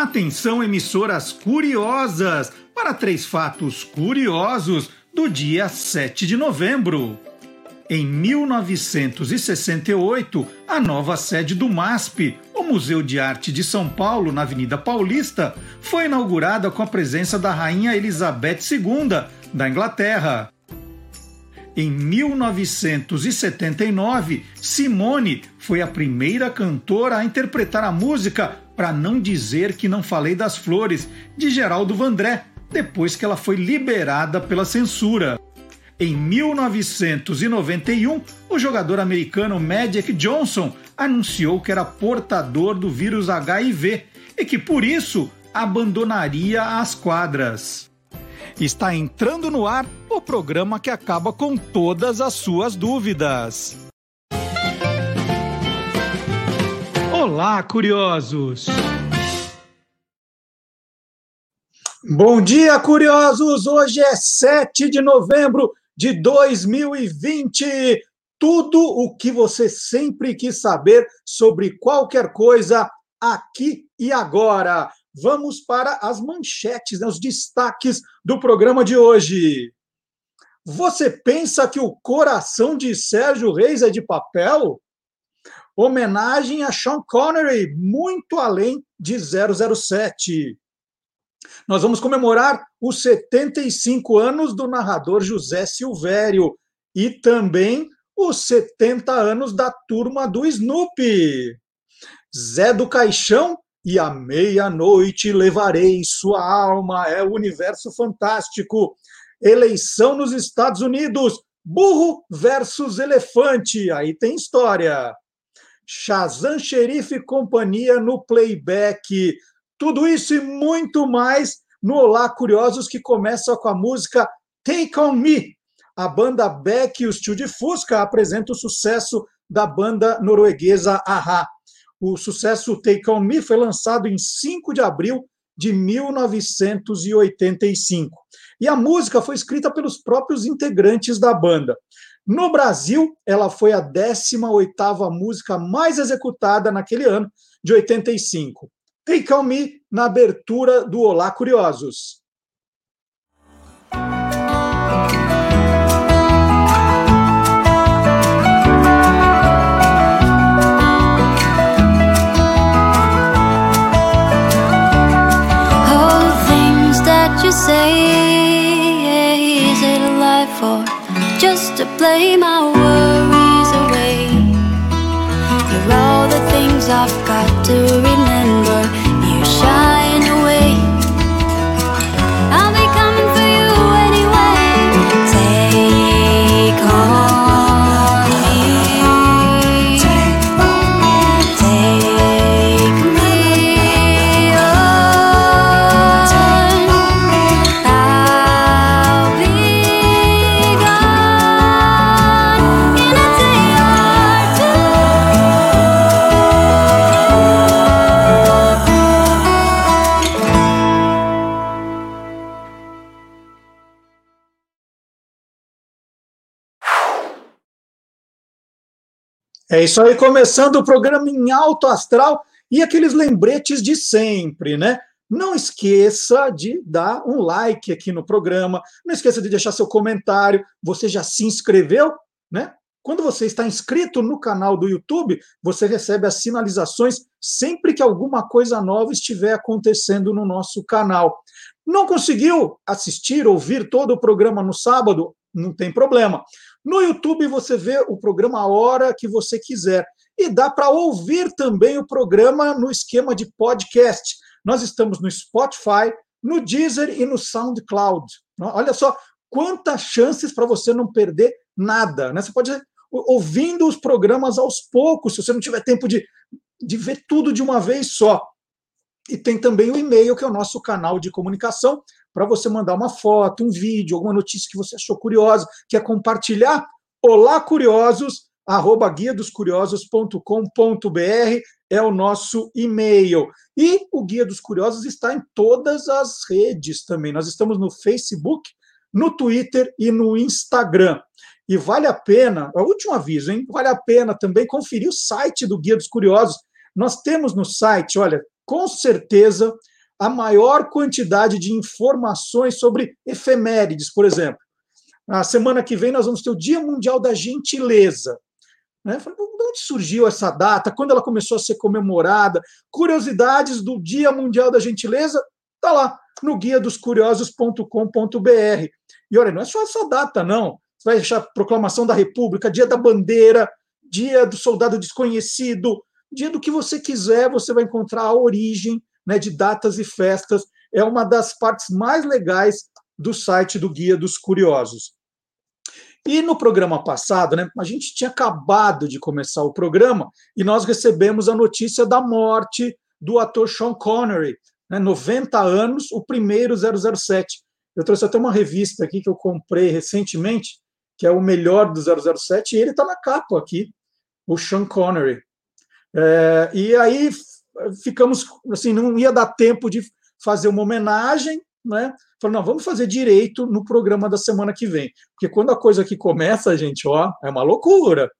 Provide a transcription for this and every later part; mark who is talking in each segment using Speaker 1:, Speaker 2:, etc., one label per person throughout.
Speaker 1: Atenção, emissoras curiosas, para três fatos curiosos do dia 7 de novembro. Em 1968, a nova sede do MASP, o Museu de Arte de São Paulo, na Avenida Paulista, foi inaugurada com a presença da Rainha Elizabeth II, da Inglaterra. Em 1979, Simone foi a primeira cantora a interpretar a música Para Não Dizer Que Não Falei das Flores, de Geraldo Vandré, depois que ela foi liberada pela censura. Em 1991, o jogador americano Magic Johnson anunciou que era portador do vírus HIV e que por isso abandonaria as quadras. Está entrando no ar o programa que acaba com todas as suas dúvidas. Olá, curiosos! Bom dia, curiosos! Hoje é 7 de novembro de 2020. Tudo o que você sempre quis saber sobre qualquer coisa aqui e agora. Vamos para as manchetes, né, os destaques do programa de hoje. Você pensa que o coração de Sérgio Reis é de papel? Homenagem a Sean Connery, muito além de 007. Nós vamos comemorar os 75 anos do narrador José Silvério e também os 70 anos da turma do Snoopy. Zé do Caixão e à meia-noite levarei sua alma. É o universo fantástico. Eleição nos Estados Unidos. Burro versus elefante. Aí tem história. Shazam Xerife e companhia no playback. Tudo isso e muito mais no Olá Curiosos, que começa com a música Take On Me. A banda Beck e o Tio de Fusca apresentam o sucesso da banda norueguesa Aha. O sucesso Take On Me foi lançado em 5 de abril de 1985. E a música foi escrita pelos próprios integrantes da banda. No Brasil, ela foi a 18ª música mais executada naquele ano, de 85. Take On Me na abertura do Olá Curiosos. play my É isso aí, começando o programa em alto astral e aqueles lembretes de sempre, né? Não esqueça de dar um like aqui no programa, não esqueça de deixar seu comentário. Você já se inscreveu, né? Quando você está inscrito no canal do YouTube, você recebe as sinalizações sempre que alguma coisa nova estiver acontecendo no nosso canal. Não conseguiu assistir, ouvir todo o programa no sábado? Não tem problema. No YouTube você vê o programa a hora que você quiser. E dá para ouvir também o programa no esquema de podcast. Nós estamos no Spotify, no Deezer e no SoundCloud. Olha só quantas chances para você não perder nada. Né? Você pode ir ouvindo os programas aos poucos, se você não tiver tempo de, de ver tudo de uma vez só. E tem também o e-mail, que é o nosso canal de comunicação, para você mandar uma foto, um vídeo, alguma notícia que você achou curiosa, quer compartilhar. Olá, curiosos, arroba guia dos curiosos.com.br é o nosso e-mail. E o Guia dos Curiosos está em todas as redes também. Nós estamos no Facebook, no Twitter e no Instagram. E vale a pena, é o último aviso, hein? Vale a pena também conferir o site do Guia dos Curiosos. Nós temos no site, olha, com certeza a maior quantidade de informações sobre efemérides, por exemplo. Na semana que vem nós vamos ter o Dia Mundial da Gentileza. Né? de onde surgiu essa data? Quando ela começou a ser comemorada? Curiosidades do Dia Mundial da Gentileza? Está lá no guia dos curiosos.com.br. E olha, não é só essa data, não. Você vai achar Proclamação da República, Dia da Bandeira, Dia do Soldado Desconhecido, dia do que você quiser, você vai encontrar a origem né, de datas e festas. É uma das partes mais legais do site do Guia dos Curiosos. E no programa passado, né, a gente tinha acabado de começar o programa e nós recebemos a notícia da morte do ator Sean Connery, né, 90 anos, o primeiro 007. Eu trouxe até uma revista aqui que eu comprei recentemente, que é o melhor do 007, e ele está na capa aqui, o Sean Connery. É, e aí ficamos assim, não ia dar tempo de fazer uma homenagem, né? Falei, não, vamos fazer direito no programa da semana que vem. Porque quando a coisa aqui começa, gente, ó, é uma loucura.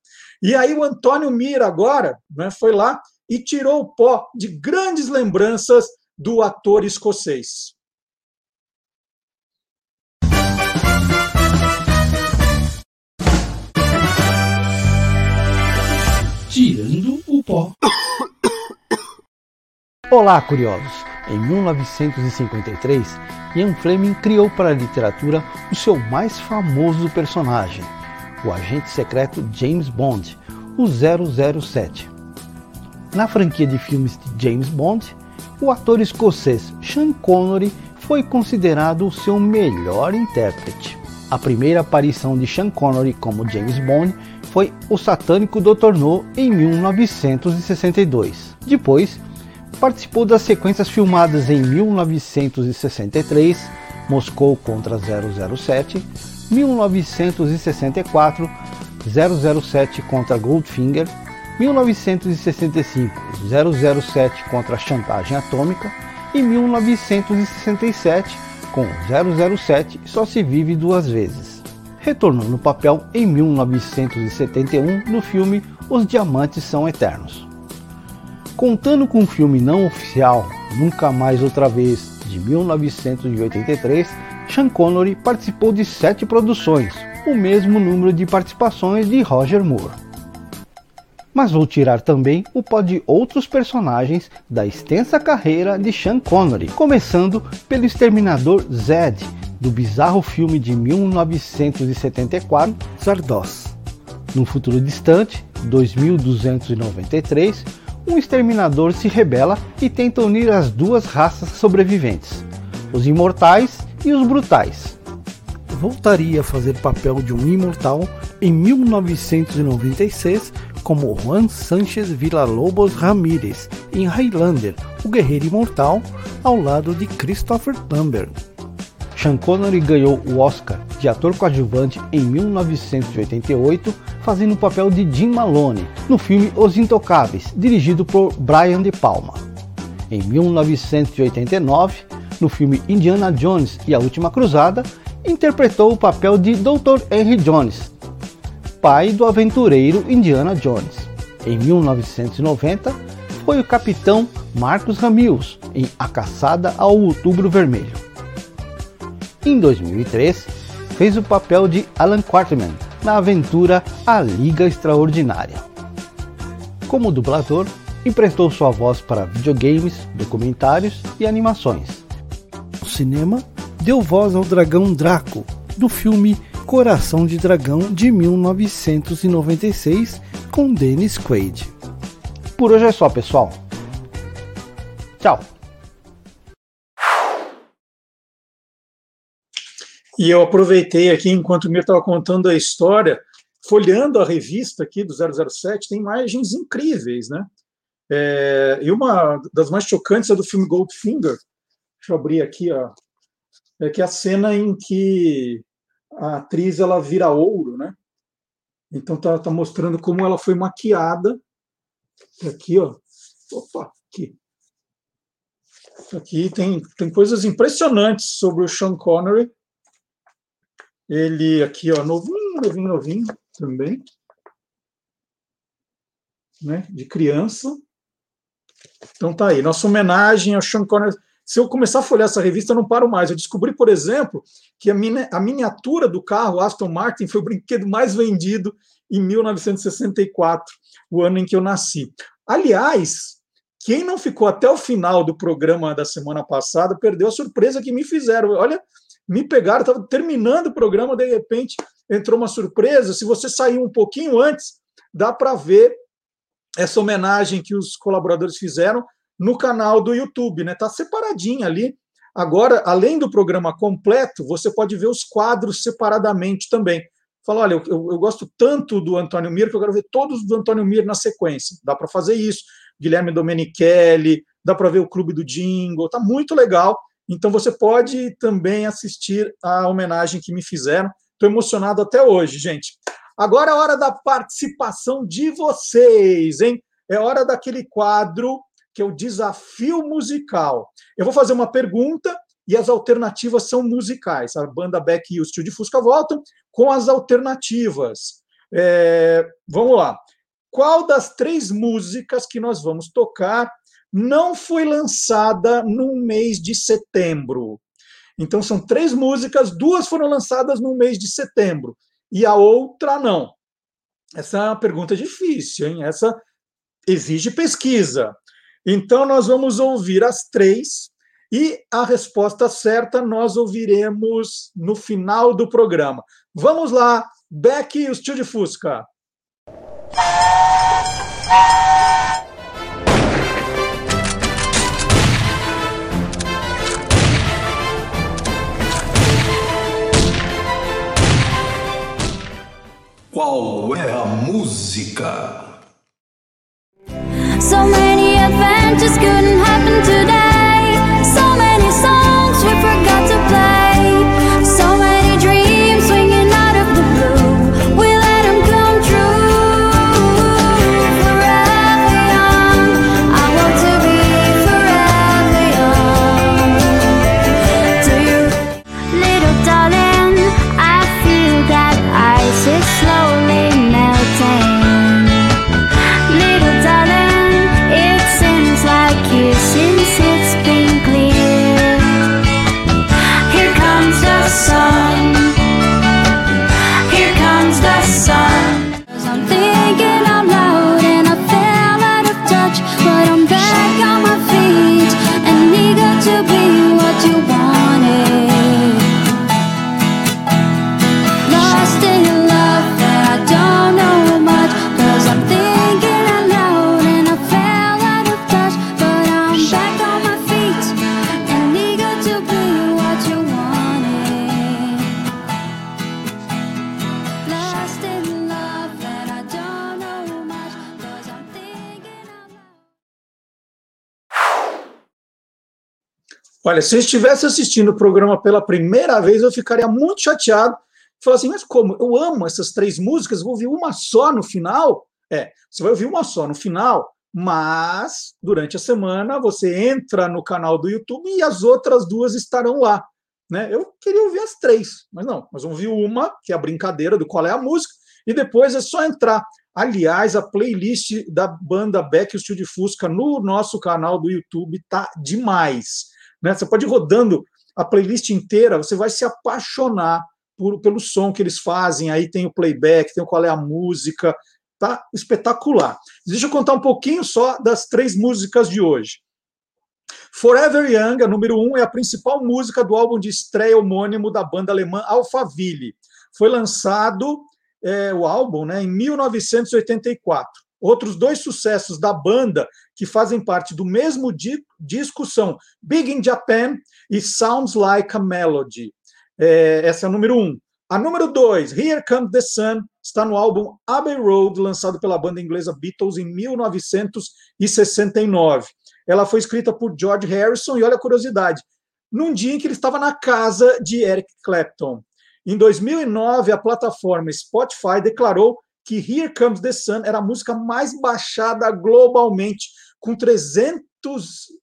Speaker 1: E aí o Antônio Mira agora né, foi lá e tirou o pó de grandes lembranças do ator escocês.
Speaker 2: Tirando o pó.
Speaker 3: Olá, curiosos! Em 1953, Ian Fleming criou para a literatura o seu mais famoso personagem, o agente secreto James Bond, o 007. Na franquia de filmes de James Bond, o ator escocês Sean Connery foi considerado o seu melhor intérprete. A primeira aparição de Sean Connery como James Bond foi O Satânico Dr. No em 1962. Depois, participou das sequências filmadas em 1963, Moscou contra 007, 1964, 007 contra Goldfinger, 1965, 007 contra chantagem atômica e 1967 com 007 Só se vive duas vezes. Retornou no papel em 1971 no filme Os Diamantes São Eternos. Contando com o filme não oficial Nunca Mais Outra Vez, de 1983, Sean Connery participou de sete produções, o mesmo número de participações de Roger Moore. Mas vou tirar também o pó de outros personagens da extensa carreira de Sean Connery, começando pelo Exterminador Zed, do bizarro filme de 1974, Zardoz. Num futuro distante, 2293, um exterminador se rebela e tenta unir as duas raças sobreviventes, os imortais e os brutais. Voltaria a fazer papel de um imortal em 1996 como Juan Sanchez Villalobos Ramírez em Highlander, o Guerreiro Imortal, ao lado de Christopher Lambert. Sean Connery ganhou o Oscar de ator coadjuvante em 1988, fazendo o papel de Jim Malone no filme Os Intocáveis, dirigido por Brian De Palma. Em 1989, no filme Indiana Jones e a Última Cruzada, interpretou o papel de Dr. Henry Jones, pai do aventureiro Indiana Jones. Em 1990, foi o capitão Marcos Ramius em A Caçada ao Outubro Vermelho. Em 2003, fez o papel de Alan Quarterman na aventura A Liga Extraordinária. Como dublador, emprestou sua voz para videogames, documentários e animações. No cinema, deu voz ao dragão Draco, do filme Coração de Dragão de 1996, com Dennis Quaid. Por hoje é só, pessoal. Tchau!
Speaker 1: E eu aproveitei aqui, enquanto o Mir estava contando a história, folhando a revista aqui do 007, tem imagens incríveis, né? É, e uma das mais chocantes é do filme Goldfinger. Deixa eu abrir aqui, ó. É que é a cena em que a atriz ela vira ouro, né? Então tá, tá mostrando como ela foi maquiada. Aqui, ó. Opa, aqui. Aqui tem, tem coisas impressionantes sobre o Sean Connery ele aqui, ó, novinho, novinho, novinho também. Né, de criança. Então tá aí, nossa homenagem ao Sean Connery. se eu começar a folhear essa revista, eu não paro mais. Eu descobri, por exemplo, que a, mini, a miniatura do carro Aston Martin foi o brinquedo mais vendido em 1964, o ano em que eu nasci. Aliás, quem não ficou até o final do programa da semana passada perdeu a surpresa que me fizeram. Olha, me pegaram, estava terminando o programa, de repente entrou uma surpresa. Se você sair um pouquinho antes, dá para ver essa homenagem que os colaboradores fizeram no canal do YouTube, né? Tá separadinho ali. Agora, além do programa completo, você pode ver os quadros separadamente também. Fala, olha, eu, eu, eu gosto tanto do Antônio Mir que eu quero ver todos do Antônio Mir na sequência. Dá para fazer isso. Guilherme Domenichelli, dá para ver o Clube do Jingle, tá muito legal. Então você pode também assistir a homenagem que me fizeram. Estou emocionado até hoje, gente. Agora é hora da participação de vocês, hein? É hora daquele quadro que é o desafio musical. Eu vou fazer uma pergunta e as alternativas são musicais. A banda Beck e o Steel de Fusca voltam com as alternativas. É, vamos lá. Qual das três músicas que nós vamos tocar não foi lançada no mês de setembro? Então, são três músicas, duas foram lançadas no mês de setembro e a outra não. Essa é uma pergunta difícil, hein? Essa exige pesquisa. Então, nós vamos ouvir as três e a resposta certa nós ouviremos no final do programa. Vamos lá, Beck e o Steel de Fusca.
Speaker 2: Qual é a música?
Speaker 4: So many adventures couldn't happen today.
Speaker 1: Olha, se eu estivesse assistindo o programa pela primeira vez, eu ficaria muito chateado. Falar assim, mas como? Eu amo essas três músicas, vou ouvir uma só no final? É, você vai ouvir uma só no final, mas durante a semana você entra no canal do YouTube e as outras duas estarão lá. Né? Eu queria ouvir as três, mas não, vamos ouvir uma, que é a brincadeira do qual é a música, e depois é só entrar. Aliás, a playlist da banda Beck o Steel de Fusca no nosso canal do YouTube tá demais. Né? Você pode ir rodando a playlist inteira, você vai se apaixonar por, pelo som que eles fazem. Aí tem o playback, tem o qual é a música, tá espetacular. Deixa eu contar um pouquinho só das três músicas de hoje. Forever Young, a número um, é a principal música do álbum de estreia homônimo da banda alemã Alphaville. Foi lançado é, o álbum né, em 1984. Outros dois sucessos da banda que fazem parte do mesmo di disco são Big in Japan e Sounds Like a Melody. É, essa é a número um. A número dois, Here Comes the Sun, está no álbum Abbey Road, lançado pela banda inglesa Beatles em 1969. Ela foi escrita por George Harrison e olha a curiosidade, num dia em que ele estava na casa de Eric Clapton. Em 2009, a plataforma Spotify declarou que Here Comes the Sun era a música mais baixada globalmente, com 300,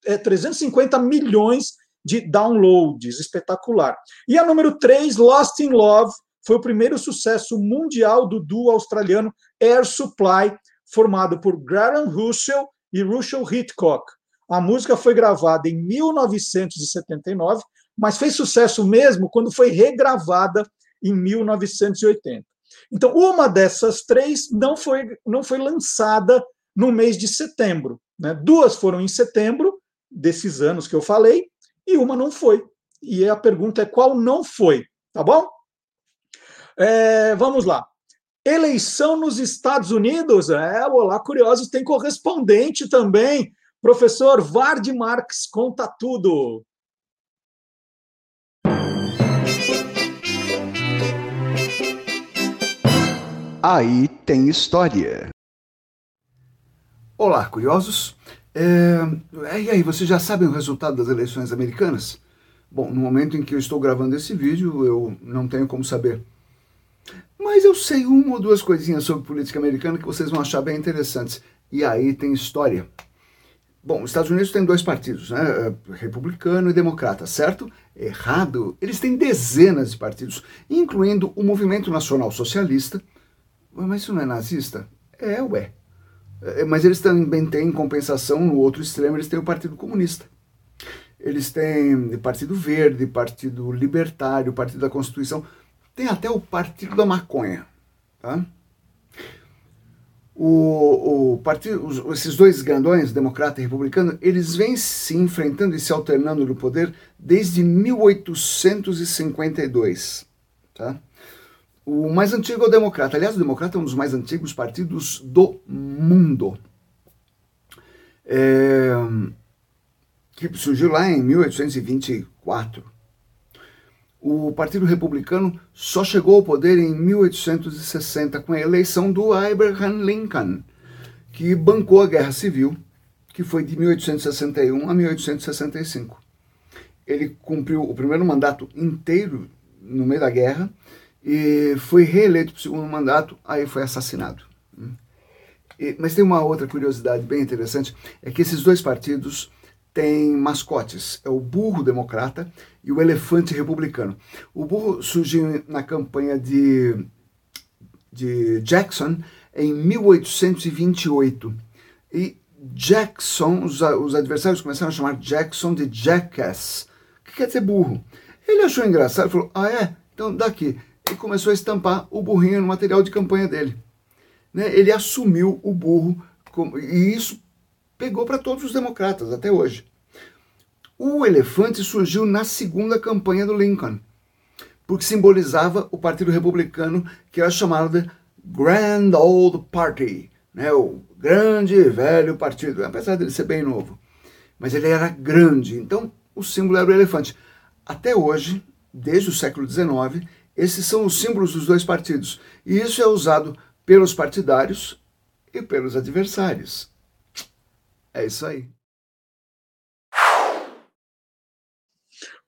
Speaker 1: é, 350 milhões de downloads. Espetacular. E a número 3, Lost in Love, foi o primeiro sucesso mundial do duo australiano Air Supply, formado por Graham Russell e Russell Hitchcock. A música foi gravada em 1979, mas fez sucesso mesmo quando foi regravada em 1980. Então, uma dessas três não foi, não foi lançada no mês de setembro. Né? Duas foram em setembro, desses anos que eu falei, e uma não foi. E a pergunta é qual não foi, tá bom? É, vamos lá. Eleição nos Estados Unidos. É, Olá Curiosos tem correspondente também. Professor Vard Marx conta tudo.
Speaker 2: Aí tem história.
Speaker 5: Olá, curiosos. É... E aí, vocês já sabem o resultado das eleições americanas? Bom, no momento em que eu estou gravando esse vídeo, eu não tenho como saber. Mas eu sei uma ou duas coisinhas sobre política americana que vocês vão achar bem interessantes. E aí tem história. Bom, os Estados Unidos têm dois partidos, né? Republicano e democrata, certo? Errado. Eles têm dezenas de partidos, incluindo o Movimento Nacional Socialista. Mas isso não é nazista? É, ué. É, mas eles também têm, em compensação, no outro extremo, eles têm o Partido Comunista. Eles têm Partido Verde, Partido Libertário, Partido da Constituição, tem até o Partido da Maconha. Tá? O, o partido, os, esses dois grandões, democrata e republicano, eles vêm se enfrentando e se alternando no poder desde 1852. Tá? O mais antigo é o Democrata. Aliás, o Democrata é um dos mais antigos partidos do mundo. É, que surgiu lá em 1824. O Partido Republicano só chegou ao poder em 1860 com a eleição do Abraham Lincoln, que bancou a Guerra Civil, que foi de 1861 a 1865. Ele cumpriu o primeiro mandato inteiro no meio da guerra e foi reeleito para o segundo mandato, aí foi assassinado. mas tem uma outra curiosidade bem interessante, é que esses dois partidos têm mascotes, é o burro democrata e o elefante republicano. O burro surgiu na campanha de, de Jackson em 1828 e Jackson, os, os adversários começaram a chamar Jackson de Jackass, que quer dizer burro. Ele achou engraçado e falou, ah é? Então daqui e começou a estampar o burrinho no material de campanha dele. Né? Ele assumiu o burro, e isso pegou para todos os democratas até hoje. O elefante surgiu na segunda campanha do Lincoln, porque simbolizava o Partido Republicano, que era chamado de Grand Old Party, né? o grande velho partido, apesar dele ser bem novo. Mas ele era grande, então o símbolo era o elefante. Até hoje, desde o século XIX, esses são os símbolos dos dois partidos. E isso é usado pelos partidários e pelos adversários. É isso aí.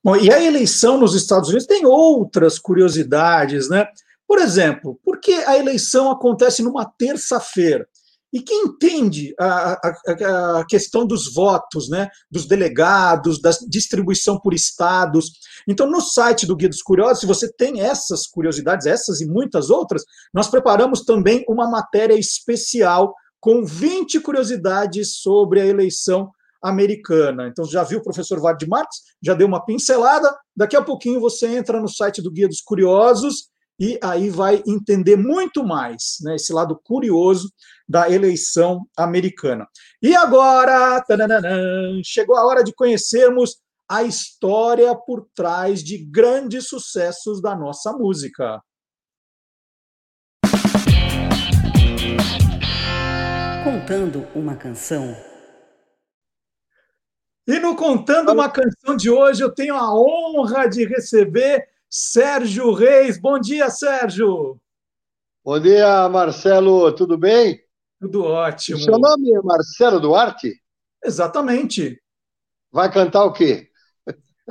Speaker 1: Bom, e a eleição nos Estados Unidos tem outras curiosidades, né? Por exemplo, por que a eleição acontece numa terça-feira? E quem entende a, a, a, questão dos votos, né, dos delegados, da distribuição por estados. Então, no site do Guia dos Curiosos, se você tem essas curiosidades, essas e muitas outras, nós preparamos também uma matéria especial com 20 curiosidades sobre a eleição americana. Então, já viu o professor Vard Marx, já deu uma pincelada. Daqui a pouquinho você entra no site do Guia dos Curiosos e aí vai entender muito mais né, esse lado curioso da eleição americana. E agora, chegou a hora de conhecermos a história por trás de grandes sucessos da nossa música.
Speaker 6: Contando uma canção.
Speaker 1: E no Contando uma Canção de hoje, eu tenho a honra de receber Sérgio Reis. Bom dia, Sérgio.
Speaker 7: Bom dia, Marcelo. Tudo bem?
Speaker 1: Tudo ótimo. O
Speaker 7: seu nome é Marcelo Duarte?
Speaker 1: Exatamente.
Speaker 7: Vai cantar o quê?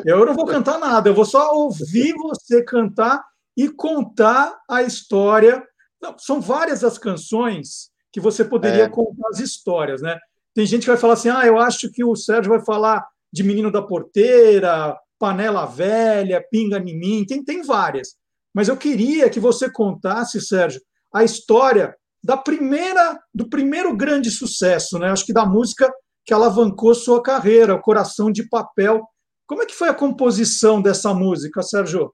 Speaker 1: Eu não vou cantar nada, eu vou só ouvir você cantar e contar a história. Não, são várias as canções que você poderia é. contar as histórias, né? Tem gente que vai falar assim: ah, eu acho que o Sérgio vai falar de Menino da Porteira, Panela Velha, Pinga em mim, tem, tem várias. Mas eu queria que você contasse, Sérgio, a história da primeira, do primeiro grande sucesso, né? Acho que da música que alavancou sua carreira, o Coração de Papel. Como é que foi a composição dessa música, Sérgio?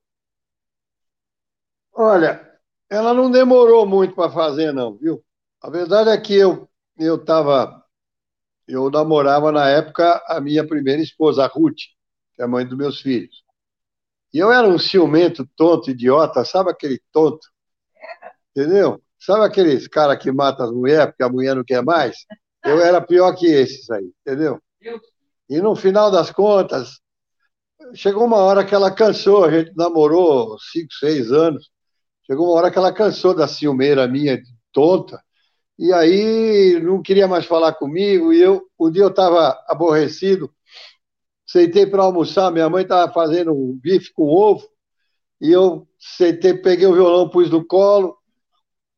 Speaker 7: Olha, ela não demorou muito para fazer, não, viu? A verdade é que eu eu estava eu namorava na época a minha primeira esposa, a Ruth, que é a mãe dos meus filhos. E eu era um ciumento, tonto, idiota, sabe aquele tonto? Entendeu? Sabe aqueles cara que mata as mulheres porque a mulher não quer mais? Eu era pior que esses aí, entendeu? E no final das contas, chegou uma hora que ela cansou, a gente namorou cinco, seis anos, chegou uma hora que ela cansou da ciumeira minha tonta, e aí não queria mais falar comigo, e eu, um dia eu estava aborrecido, sentei para almoçar, minha mãe estava fazendo um bife com ovo, e eu sentei, peguei o violão, pus no colo,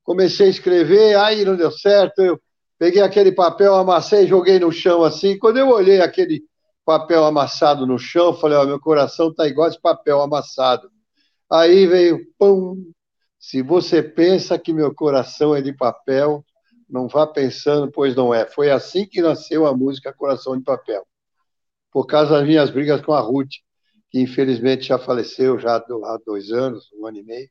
Speaker 7: comecei a escrever, aí não deu certo, eu peguei aquele papel, amassei, joguei no chão assim, quando eu olhei aquele papel amassado no chão, falei, ó, meu coração tá igual esse papel amassado. Aí veio, pum, se você pensa que meu coração é de papel, não vá pensando, pois não é. Foi assim que nasceu a música Coração de Papel. Por causa das minhas brigas com a Ruth, que infelizmente já faleceu já há dois anos, um ano e meio.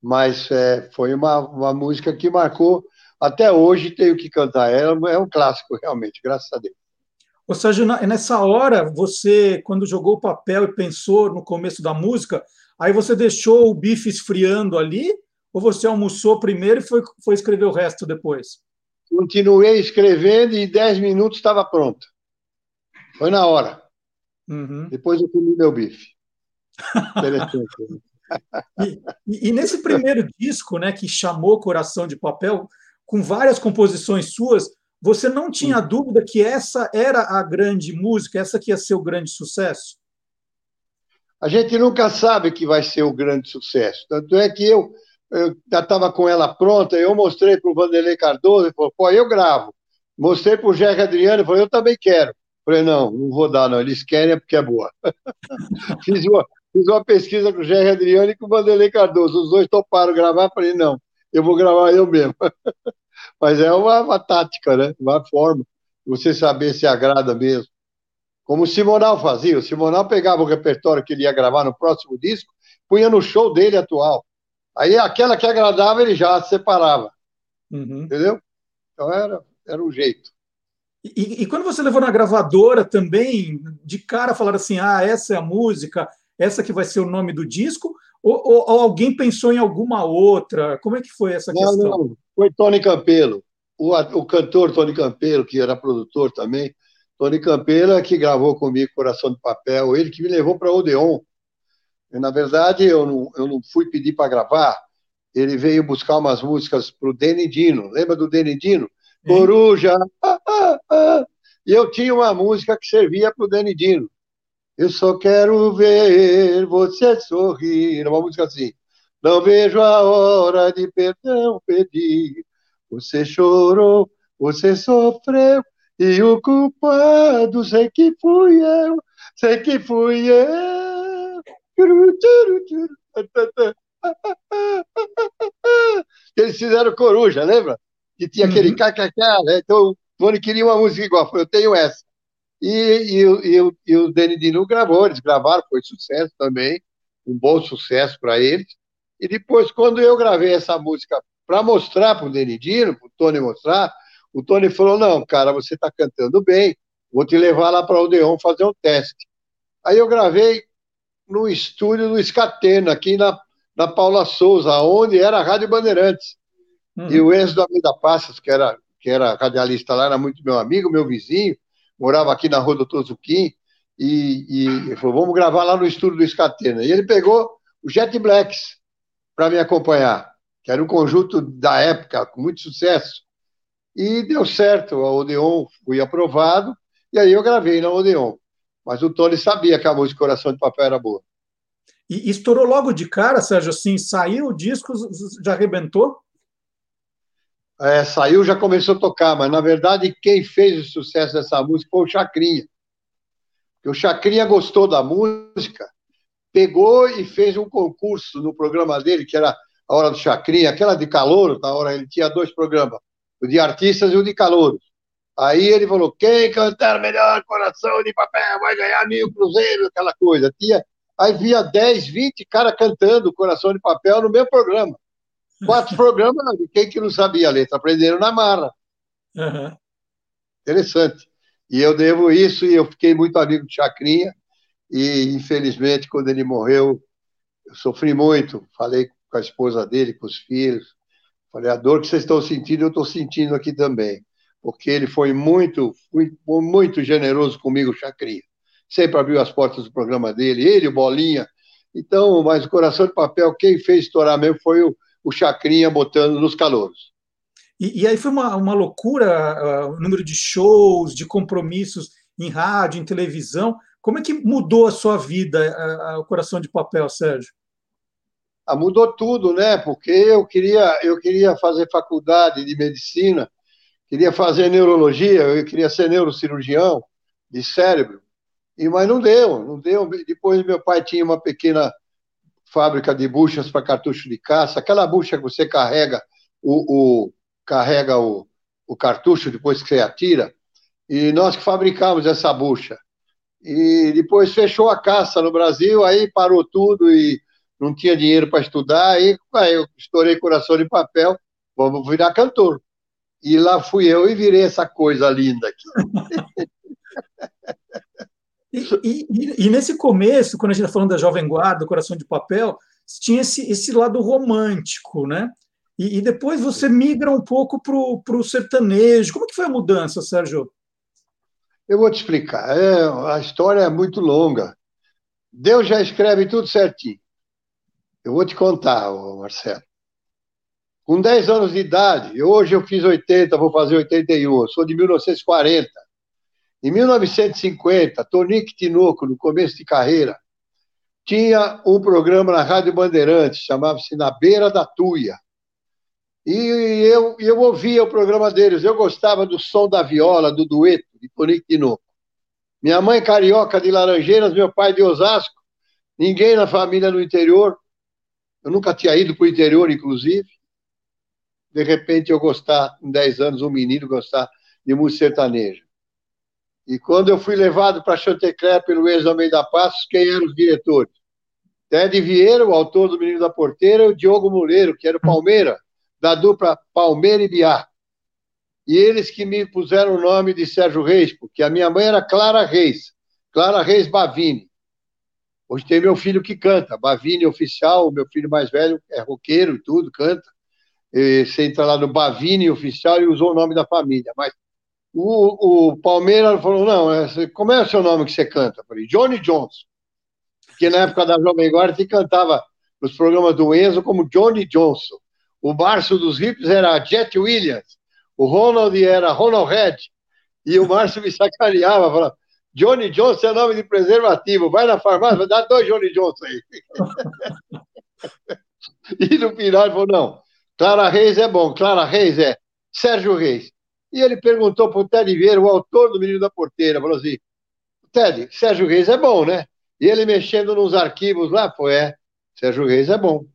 Speaker 7: Mas é, foi uma, uma música que marcou. Até hoje tenho que cantar ela, é um clássico, realmente, graças a Deus.
Speaker 1: Ou seja, nessa hora, você, quando jogou o papel e pensou no começo da música, aí você deixou o bife esfriando ali ou você almoçou primeiro e foi, foi escrever o resto depois?
Speaker 7: Continuei escrevendo e em 10 minutos estava pronto. Foi na hora. Uhum. Depois eu comi meu bife. Interessante.
Speaker 1: e, e, nesse primeiro disco, né, que chamou Coração de Papel, com várias composições suas, você não tinha dúvida que essa era a grande música, essa que ia ser o grande sucesso?
Speaker 7: A gente nunca sabe que vai ser o grande sucesso. Tanto é que eu eu já estava com ela pronta, eu mostrei para o Vanderlei Cardoso, ele falou, pô, eu gravo. Mostrei para o Jerry Adriano, ele falou, eu também quero. Falei, não, não vou dar, não, eles querem é porque é boa. fiz, uma, fiz uma pesquisa com o Jerry Adriano e com o Vanderlei Cardoso, os dois toparam gravar, falei, não, eu vou gravar eu mesmo. Mas é uma, uma tática, né? Uma forma você saber se agrada mesmo. Como o Simonal fazia, o Simonal pegava o repertório que ele ia gravar no próximo disco, punha no show dele atual. Aí aquela que agradava ele já separava. Uhum. Entendeu? Então era, era um jeito.
Speaker 1: E, e, quando você levou na gravadora também, de cara falaram assim: ah, essa é a música, essa que vai ser o nome do disco? Ou, ou, ou alguém pensou em alguma outra? Como é que foi essa
Speaker 7: não,
Speaker 1: questão?
Speaker 7: Não, foi Tony Campelo, o, o cantor Tony Campelo, que era produtor também. Tony Campelo é que gravou comigo Coração de Papel, ele que me levou para Odeon na verdade, eu não, eu não fui pedir para gravar. Ele veio buscar umas músicas para o Denidino. Lembra do Denidino? Coruja! E eu tinha uma música que servia para o Denidino. Eu só quero ver você sorrir. Uma música assim. Não vejo a hora de perdão pedir. Você chorou, você sofreu, e o culpado sei que fui eu, sei que fui eu. Eles fizeram coruja, lembra? Que tinha aquele uhum. kkk, né? Então o Tony queria uma música igual, eu tenho essa. E, e, e, e, e o Danny Dinu gravou, eles gravaram, foi sucesso também, um bom sucesso para eles. E depois, quando eu gravei essa música para mostrar para o Danny Dino, para o Tony mostrar, o Tony falou: Não, cara, você está cantando bem, vou te levar lá para o Odeon fazer um teste. Aí eu gravei, no estúdio do Escatena, aqui na, na Paula Souza, onde era a Rádio Bandeirantes. Uhum. E o Enzo da Almeida Passos, que era, que era radialista lá, era muito meu amigo, meu vizinho, morava aqui na Rua Doutor Zuquim, e, e ele falou, vamos gravar lá no estúdio do Escatena. E ele pegou o Jet Blacks para me acompanhar, que era um conjunto da época, com muito sucesso. E deu certo, a Odeon fui aprovado, e aí eu gravei na Odeon. Mas o Tony sabia que a música Coração de Papel era boa.
Speaker 1: E estourou logo de cara, Sérgio, assim, saiu o disco, já arrebentou?
Speaker 7: É, saiu, já começou a tocar, mas na verdade quem fez o sucesso dessa música foi o Chacrinha. O Chacrinha gostou da música, pegou e fez um concurso no programa dele, que era a Hora do Chacrinha, aquela de calor, na hora ele tinha dois programas, o de artistas e o de calor. Aí ele falou: quem cantar melhor coração de papel vai ganhar mil cruzeiros, aquela coisa. Tinha, aí via 10, 20 caras cantando coração de papel no meu programa. Quatro programas, quem que não sabia a letra? Aprenderam na marra.
Speaker 1: Aham.
Speaker 7: Interessante. E eu devo isso, e eu fiquei muito amigo de Chacrinha, e infelizmente, quando ele morreu, eu sofri muito. Falei com a esposa dele, com os filhos. Falei, a dor que vocês estão sentindo, eu estou sentindo aqui também. Porque ele foi muito, muito, muito generoso comigo, Chacrinha. Sempre abriu as portas do programa dele, ele, o Bolinha. Então, mas o Coração de Papel, quem fez estourar mesmo foi o, o Chacrinha botando nos calouros.
Speaker 1: E, e aí foi uma, uma loucura ah, o número de shows, de compromissos em rádio, em televisão. Como é que mudou a sua vida, o Coração de Papel, Sérgio?
Speaker 7: Ah, mudou tudo, né? Porque eu queria, eu queria fazer faculdade de medicina, queria fazer neurologia, eu queria ser neurocirurgião de cérebro, e mas não deu, não deu. Depois meu pai tinha uma pequena fábrica de buchas para cartucho de caça, aquela bucha que você carrega o, o carrega o, o cartucho depois que você atira, e nós que fabricamos essa bucha. E depois fechou a caça no Brasil, aí parou tudo e não tinha dinheiro para estudar, aí, aí eu estourei coração de papel, vamos virar cantor. E lá fui eu e virei essa coisa linda aqui.
Speaker 1: E, e, e, nesse começo, quando a gente está falando da Jovem Guarda, Coração de Papel, tinha esse, esse lado romântico, né? E, e depois você migra um pouco para o sertanejo. Como que foi a mudança, Sérgio?
Speaker 7: Eu vou te explicar. É, a história é muito longa. Deus já escreve tudo certinho. Eu vou te contar, Marcelo. Com 10 anos de idade, hoje eu fiz 80, vou fazer 81, eu sou de 1940. Em 1950, Tonique Tinoco, no começo de carreira, tinha um programa na Rádio Bandeirantes, chamava-se Na Beira da Tuia. E eu, eu ouvia o programa deles, eu gostava do som da viola, do dueto de Tonique Tinoco. Minha mãe carioca de Laranjeiras, meu pai de Osasco, ninguém na família no interior, eu nunca tinha ido para o interior, inclusive. De repente, eu gostar, com 10 anos, um menino gostar de música sertaneja. E quando eu fui levado para Chantecler pelo ex-Almeida Passos, quem eram os diretores? Ted Vieira, o autor do Menino da Porteira, e o Diogo Moreiro, que era o Palmeira, da dupla Palmeira e Biá. E eles que me puseram o nome de Sérgio Reis, porque a minha mãe era Clara Reis, Clara Reis Bavini. Hoje tem meu filho que canta, Bavini Oficial, meu filho mais velho é roqueiro e tudo, canta. E você entra lá no Bavini Oficial e usou o nome da família. Mas o, o Palmeiras falou: não, é, como é o seu nome que você canta? Eu falei: Johnny Johnson. Porque na época da Jovem Guarda se cantava nos programas do Enzo como Johnny Johnson. O Márcio dos Hips era Jet Williams. O Ronald era Ronald Red. E o Márcio me sacaneava, falava: Johnny Johnson é nome de preservativo. Vai na farmácia, dá dois Johnny Johnson aí. e no final ele falou: não, Clara Reis é bom, Clara Reis é Sérgio Reis. E ele perguntou para o Ted Vieira, o autor do Menino da Porteira, falou assim: Ted, Sérgio Reis é bom, né? E ele mexendo nos arquivos lá, foi, é, Sérgio Reis é bom.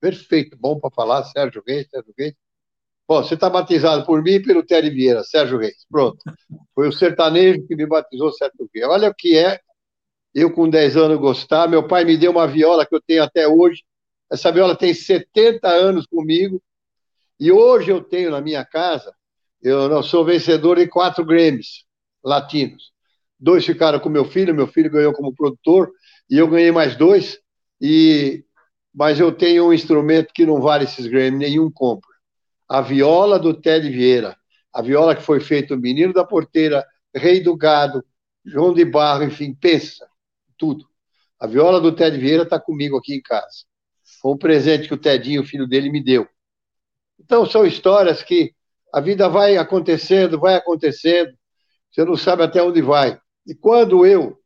Speaker 7: Perfeito, bom para falar, Sérgio Reis, Sérgio Reis. Bom, você está batizado por mim e pelo Ted Vieira, Sérgio Reis. Pronto. Foi o sertanejo que me batizou Sérgio Reis. Olha o que é eu com 10 anos gostar. Meu pai me deu uma viola que eu tenho até hoje. Essa viola tem 70 anos comigo. E hoje eu tenho na minha casa, eu não sou vencedor de quatro Grammys latinos. Dois ficaram com meu filho, meu filho ganhou como produtor, e eu ganhei mais dois. E mas eu tenho um instrumento que não vale esses Grammys, nenhum compra a viola do Ted Vieira, a viola que foi feita o Menino da Porteira, Rei do Gado, João de Barro, enfim, pensa, tudo. A viola do Ted Vieira está comigo aqui em casa. Foi um presente que o Tedinho, o filho dele, me deu. Então, são histórias que a vida vai acontecendo, vai acontecendo, você não sabe até onde vai. E quando eu,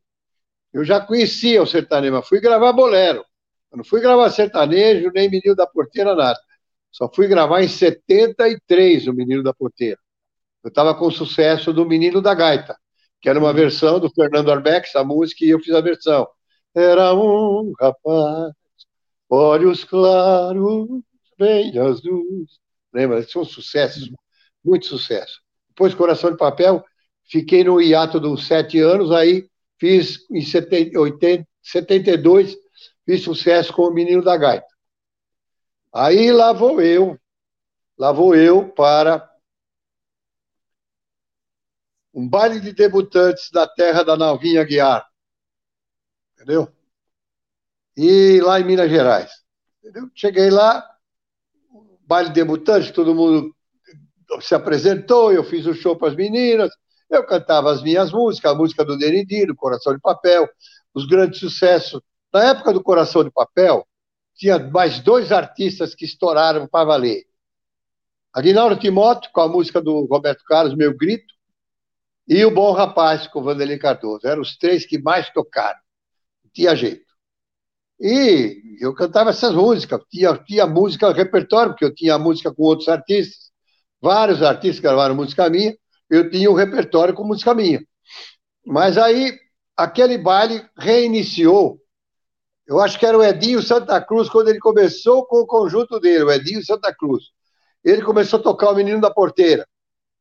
Speaker 7: eu já conhecia o sertanejo, mas fui gravar bolero. Eu não fui gravar sertanejo, nem menino da porteira, nada. Só fui gravar em 73 o Menino da Porteira. Eu estava com sucesso do Menino da Gaita, que era uma versão do Fernando Arbex, a música, e eu fiz a versão. Era um rapaz, olhos claros, bem azuis. Lembra? São sucessos, muito sucesso. depois Coração de Papel, fiquei no hiato dos sete anos, aí fiz em 70, 80, 72, fiz sucesso com o Menino da Gaita. Aí lá vou eu, lá vou eu para um baile de debutantes da terra da Navinha Guiar, entendeu? E lá em Minas Gerais, entendeu? Cheguei lá, baile de debutantes, todo mundo se apresentou, eu fiz o show para as meninas, eu cantava as minhas músicas, a música do Denidino, Coração de Papel, os grandes sucessos. Na época do Coração de Papel, tinha mais dois artistas que estouraram para valer. Aguinaldo Timóteo, com a música do Roberto Carlos, Meu Grito, e o Bom Rapaz, com o Vanderlei Cardoso. Eram os três que mais tocaram. Tinha jeito. E eu cantava essas músicas. Tinha, tinha música, repertório, porque eu tinha música com outros artistas. Vários artistas gravaram música minha. Eu tinha um repertório com música minha. Mas aí, aquele baile reiniciou eu acho que era o Edinho Santa Cruz, quando ele começou com o conjunto dele, o Edinho Santa Cruz. Ele começou a tocar o Menino da Porteira.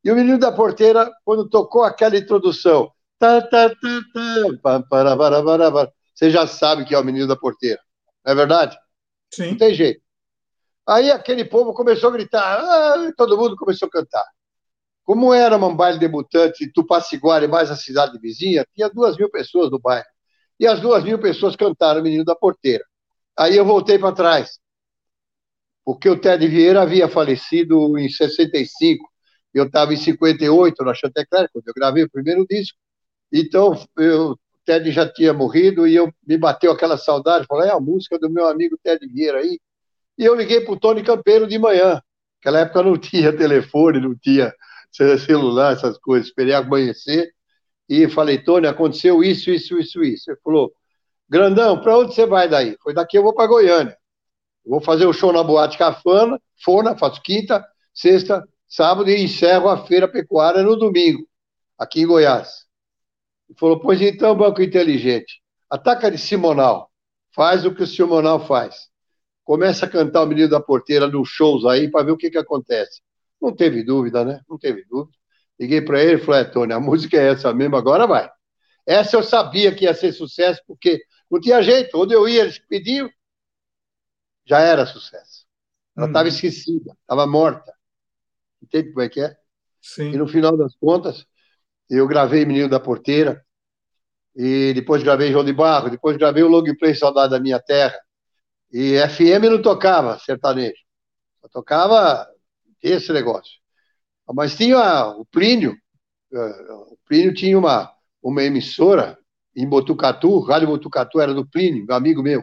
Speaker 7: E o Menino da Porteira, quando tocou aquela introdução, tá, tá, tá, tá, para, para, para, para, você já sabe que é o Menino da Porteira. Não é verdade?
Speaker 1: Sim.
Speaker 7: Não tem jeito. Aí aquele povo começou a gritar, ah, todo mundo começou a cantar. Como era um baile debutante, Tupaciguara e mais a cidade vizinha, tinha duas mil pessoas no baile e as duas mil pessoas cantaram Menino da Porteira. Aí eu voltei para trás, porque o Ted Vieira havia falecido em 65, eu estava em 58 na Chantecler, quando eu gravei o primeiro disco, então eu, o Ted já tinha morrido e eu me bateu aquela saudade, falei, é a música do meu amigo Ted Vieira aí, e eu liguei para o Tony Campeiro de manhã, naquela época não tinha telefone, não tinha celular, essas coisas, esperei amanhecer, e falei, Tony, aconteceu isso, isso, isso, isso. Ele falou, Grandão, para onde você vai daí? Foi daqui eu vou para Goiânia. vou fazer o show na Boate Cafana, Fona, faço quinta, sexta, sábado e encerro a feira pecuária no domingo, aqui em Goiás. Ele falou, pois então, Banco Inteligente, ataca de Simonal, faz o que o Simonal faz. Começa a cantar o Menino da Porteira nos shows aí para ver o que, que acontece. Não teve dúvida, né? Não teve dúvida. Liguei para ele e falei, é, Tony, a música é essa mesmo, agora vai. Essa eu sabia que ia ser sucesso, porque não tinha jeito. Onde eu ia, eles pediam, já era sucesso. Ela estava hum. esquecida, estava morta. Entende como é que é?
Speaker 1: Sim.
Speaker 7: E no final das contas, eu gravei Menino da Porteira, e depois gravei João de Barro, depois gravei o Long Play Saudade da Minha Terra. E FM não tocava sertanejo, só tocava esse negócio. Mas tinha o Plínio, é, o Plínio tinha uma, uma emissora em Botucatu, Rádio Botucatu era do Plínio, amigo meu.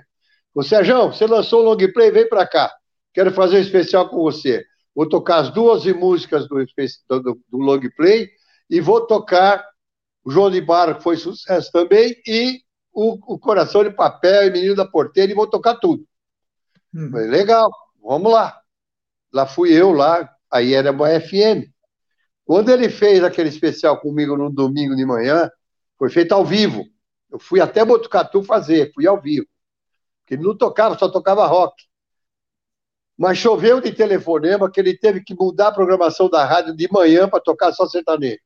Speaker 7: Ô Sérgio, você lançou o long play, vem para cá. Quero fazer um especial com você. Vou tocar as duas músicas do, do, do long play e vou tocar o João de Barro, que foi sucesso também, e o, o Coração de Papel e Menino da Porteira, e vou tocar tudo. Hum. Falei, legal, vamos lá. Lá fui eu, lá, aí era uma FM. Quando ele fez aquele especial comigo no domingo de manhã, foi feito ao vivo. Eu fui até Botucatu fazer, fui ao vivo. Porque ele não tocava, só tocava rock. Mas choveu de telefonema que ele teve que mudar a programação da rádio de manhã para tocar só sertanejo.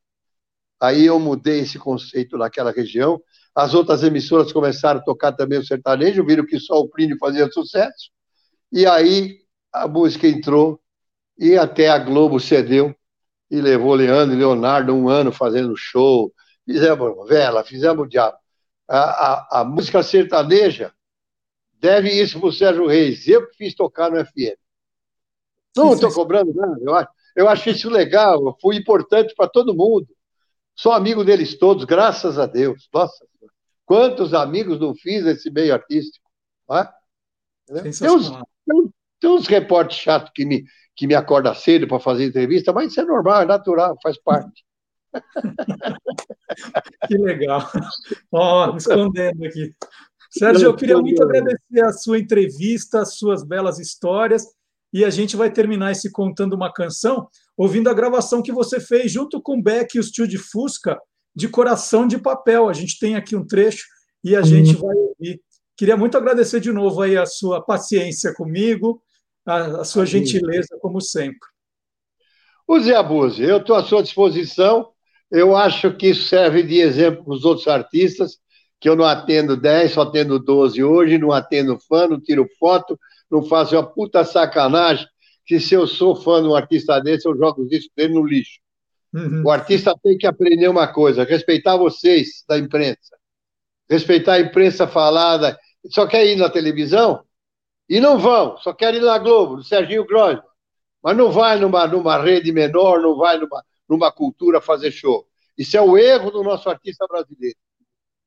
Speaker 7: Aí eu mudei esse conceito naquela região. As outras emissoras começaram a tocar também o sertanejo, viram que só o Plínio fazia sucesso. E aí a música entrou e até a Globo cedeu e levou Leandro e Leonardo um ano fazendo show, fizemos vela, fizemos o diabo. A, a, a música sertaneja deve isso para o Sérgio Reis. Eu que fiz tocar no FM. Não estou cobrando nada, eu acho, eu acho isso legal, foi importante para todo mundo. Sou amigo deles todos, graças a Deus. Nossa, quantos amigos não fiz nesse meio artístico? É? Tem, uns, tem, uns repórteres chatos que me, que me acorda cedo para fazer entrevista, mas isso é normal, é natural, faz parte.
Speaker 1: que legal. Ó, me escondendo aqui. Sérgio, eu queria muito agradecer a sua entrevista, as suas belas histórias, e a gente vai terminar esse contando uma canção ouvindo a gravação que você fez junto com o Beck e o Tio de Fusca de Coração de Papel. A gente tem aqui um trecho e a uhum. gente vai ouvir. Queria muito agradecer de novo aí a sua paciência comigo, a, a sua gentileza, como sempre.
Speaker 7: use e abuse. Eu estou à sua disposição. Eu acho que isso serve de exemplo para os outros artistas, que eu não atendo 10, só atendo 12 hoje, não atendo fã, não tiro foto, não faço uma puta sacanagem, que se eu sou fã de um artista desse, eu jogo os discos dele no lixo.
Speaker 1: Uhum.
Speaker 7: O artista tem que aprender uma coisa: respeitar vocês da imprensa, respeitar a imprensa falada. Só quer ir na televisão e não vão, só quer ir na Globo, no Serginho Grosman. Mas não vai numa, numa rede menor, não vai numa, numa cultura fazer show. Isso é o erro do nosso artista brasileiro.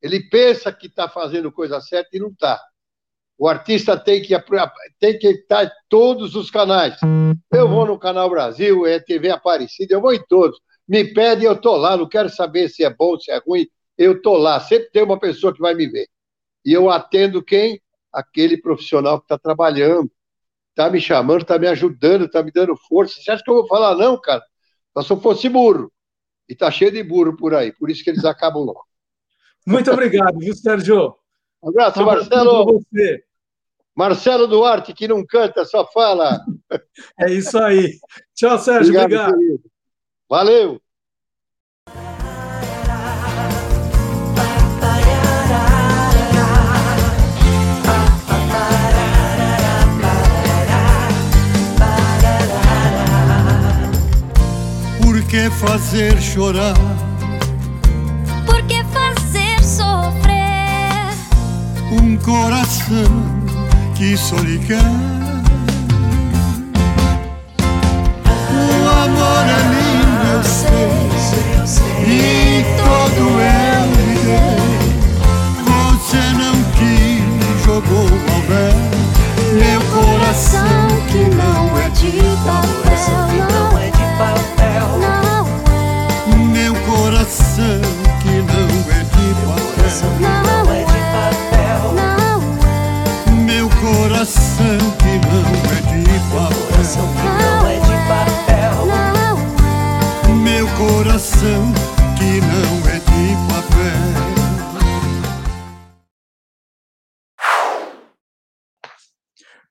Speaker 7: Ele pensa que está fazendo coisa certa e não está. O artista tem que, tem que estar em todos os canais. Eu vou no Canal Brasil, é TV Aparecida, eu vou em todos. Me pede, eu tô lá, não quero saber se é bom, se é ruim, eu tô lá. Sempre tem uma pessoa que vai me ver. E eu atendo quem? Aquele profissional que está trabalhando, está me chamando, está me ajudando, está me dando força. Você acha que eu vou falar não, cara? Só se eu fosse burro. E tá cheio de burro por aí, por isso que eles acabam logo.
Speaker 1: Muito obrigado, viu, Sérgio?
Speaker 7: Um abraço,
Speaker 1: Um abraço
Speaker 7: Marcelo.
Speaker 1: você.
Speaker 7: Marcelo Duarte, que não canta, só fala.
Speaker 1: É isso aí. Tchau, Sérgio. Obrigado.
Speaker 7: querido. Valeu.
Speaker 8: Que fazer chorar?
Speaker 4: Por que fazer sofrer?
Speaker 8: Um coração que só lhe quer. O amor é lindo, eu sei, e todo eu lhe dei. Você não quis, jogou ao véu. Meu coração
Speaker 4: que não é de papel, não é de papel, é,
Speaker 8: coração que não é de papel.
Speaker 4: não é de papel,
Speaker 8: Meu coração que não é de papel.
Speaker 4: não é de papel.
Speaker 8: Meu coração que não é de papel.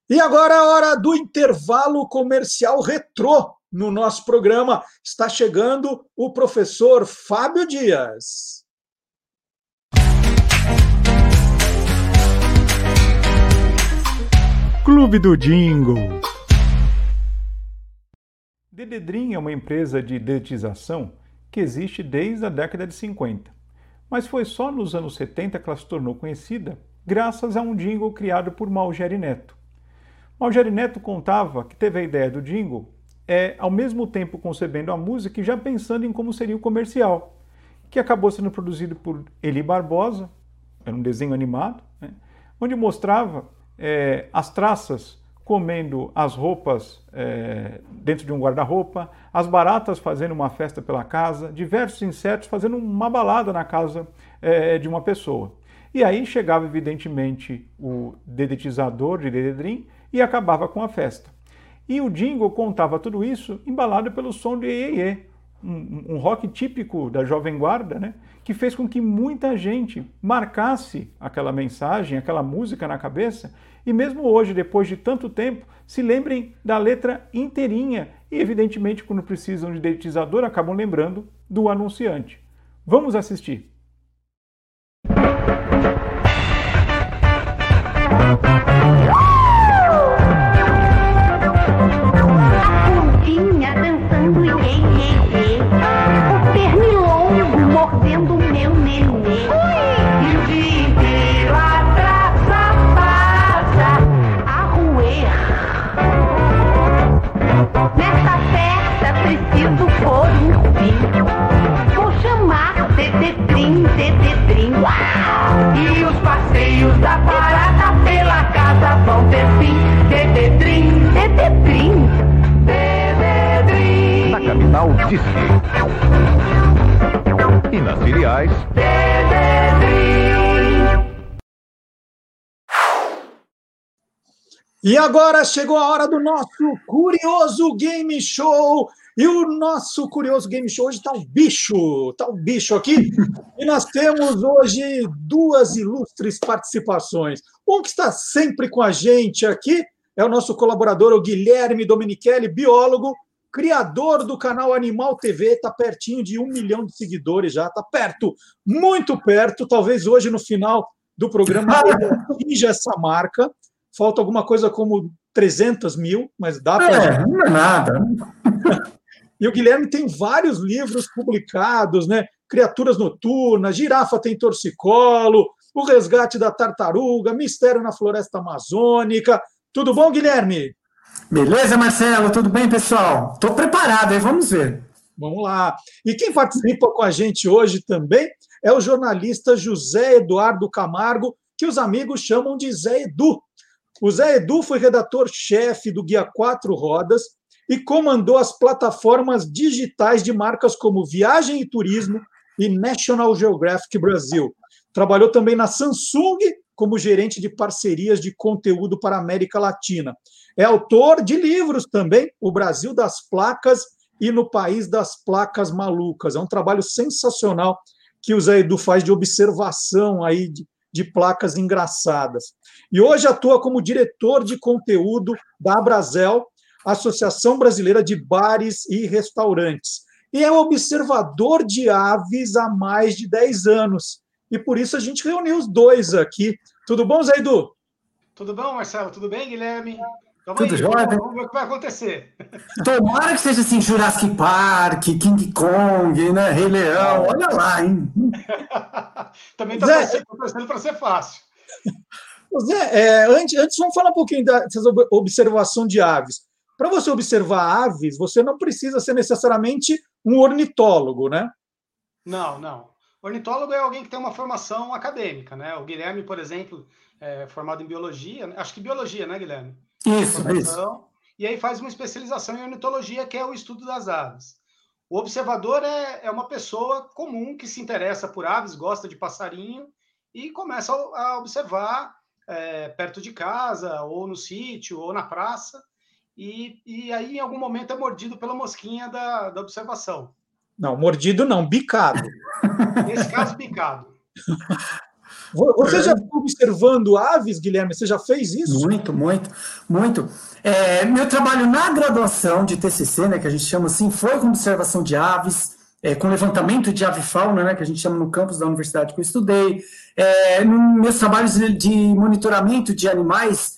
Speaker 1: E agora é a hora do intervalo comercial retrô no nosso programa. Está chegando o professor Fábio Dias.
Speaker 9: Clube do Jingle. Dededrim é uma empresa de dedetização que existe desde a década de 50, mas foi só nos anos 70 que ela se tornou conhecida graças a um jingle criado por Malgeri Neto. Malgeri Neto contava que teve a ideia do jingle é, ao mesmo tempo concebendo a música e já pensando em como seria o comercial, que acabou sendo produzido por Eli Barbosa, era um desenho animado, né, onde mostrava é, as traças comendo as roupas é, dentro de um guarda-roupa, as baratas fazendo uma festa pela casa, diversos insetos fazendo uma balada na casa é, de uma pessoa. E aí chegava, evidentemente, o dedetizador de Dededrim e acabava com a festa. E o jingle contava tudo isso embalado pelo som de Iê, um, um rock típico da Jovem Guarda, né? que fez com que muita gente marcasse aquela mensagem, aquela música na cabeça, e mesmo hoje, depois de tanto tempo, se lembrem da letra inteirinha e, evidentemente, quando precisam de dedetizador, acabam lembrando do anunciante. Vamos assistir.
Speaker 10: E os passeios da barata pela casa vão ter fim. Dededrim, Dededrim. Dededrim.
Speaker 2: Na capital, Disque. E nas filiais,
Speaker 1: E agora chegou a hora do nosso curioso game show. E o nosso curioso game show hoje está um bicho, está um bicho aqui. E nós temos hoje duas ilustres participações. Um que está sempre com a gente aqui é o nosso colaborador, o Guilherme Domenichelli, biólogo, criador do canal Animal TV, está pertinho de um milhão de seguidores já, está perto, muito perto. Talvez hoje, no final do programa, atinja essa marca. Falta alguma coisa como 300 mil, mas dá para.
Speaker 11: É, não é nada.
Speaker 1: E o Guilherme tem vários livros publicados, né? Criaturas Noturnas, Girafa tem Torcicolo, O Resgate da Tartaruga, Mistério na Floresta Amazônica. Tudo bom, Guilherme?
Speaker 11: Beleza, Marcelo? Tudo bem, pessoal? Estou preparado, aí vamos ver.
Speaker 1: Vamos lá. E quem participa com a gente hoje também é o jornalista José Eduardo Camargo, que os amigos chamam de Zé Edu. O Zé Edu foi redator-chefe do Guia Quatro Rodas e comandou as plataformas digitais de marcas como Viagem e Turismo e National Geographic Brasil. Trabalhou também na Samsung como gerente de parcerias de conteúdo para a América Latina. É autor de livros também, O Brasil das Placas e No País das Placas Malucas. É um trabalho sensacional que o Zé Edu faz de observação aí de, de placas engraçadas. E hoje atua como diretor de conteúdo da Abrazel, Associação Brasileira de Bares e Restaurantes. E é observador de aves há mais de 10 anos. E por isso a gente reuniu os dois aqui. Tudo bom, Zé Edu?
Speaker 12: Tudo bom, Marcelo? Tudo bem, Guilherme? Tamo
Speaker 11: Tudo
Speaker 12: aí,
Speaker 11: jóia?
Speaker 12: vamos, ver o que vai acontecer.
Speaker 11: Tomara que seja assim, Jurassic Park, King Kong, né? Rei Leão, olha lá, hein?
Speaker 12: Também tá
Speaker 1: Zé-
Speaker 12: torcendo, tô torcendo para ser fácil.
Speaker 1: Zé, é, antes, antes vamos falar um pouquinho dessa ob- observação de aves. Para você observar aves, você não precisa ser necessariamente um ornitólogo, né?
Speaker 12: Não, não. Ornitólogo é alguém que tem uma formação acadêmica, né? O Guilherme, por exemplo, é formado em biologia, né? acho que biologia, né, Guilherme?
Speaker 11: Isso,
Speaker 12: Formação.
Speaker 11: isso.
Speaker 12: E aí faz uma especialização em ornitologia, que é o estudo das aves. O observador é, é uma pessoa comum que se interessa por aves, gosta de passarinho e começa a a observar é, perto de casa, ou no sítio, ou na praça. E, e aí, em algum momento, é mordido pela mosquinha da, da observação.
Speaker 1: Não, mordido não, bicado.
Speaker 12: Nesse caso, picado.
Speaker 1: Vo- Você já ficou observando aves, Guilherme? Você já fez isso?
Speaker 11: Muito, muito, muito. É, meu trabalho na graduação de TCC, né, que a gente chama assim, foi com observação de aves, é, com levantamento de avifauna, né, que a gente chama no campus da universidade que eu estudei. É, meus trabalhos de monitoramento de animais,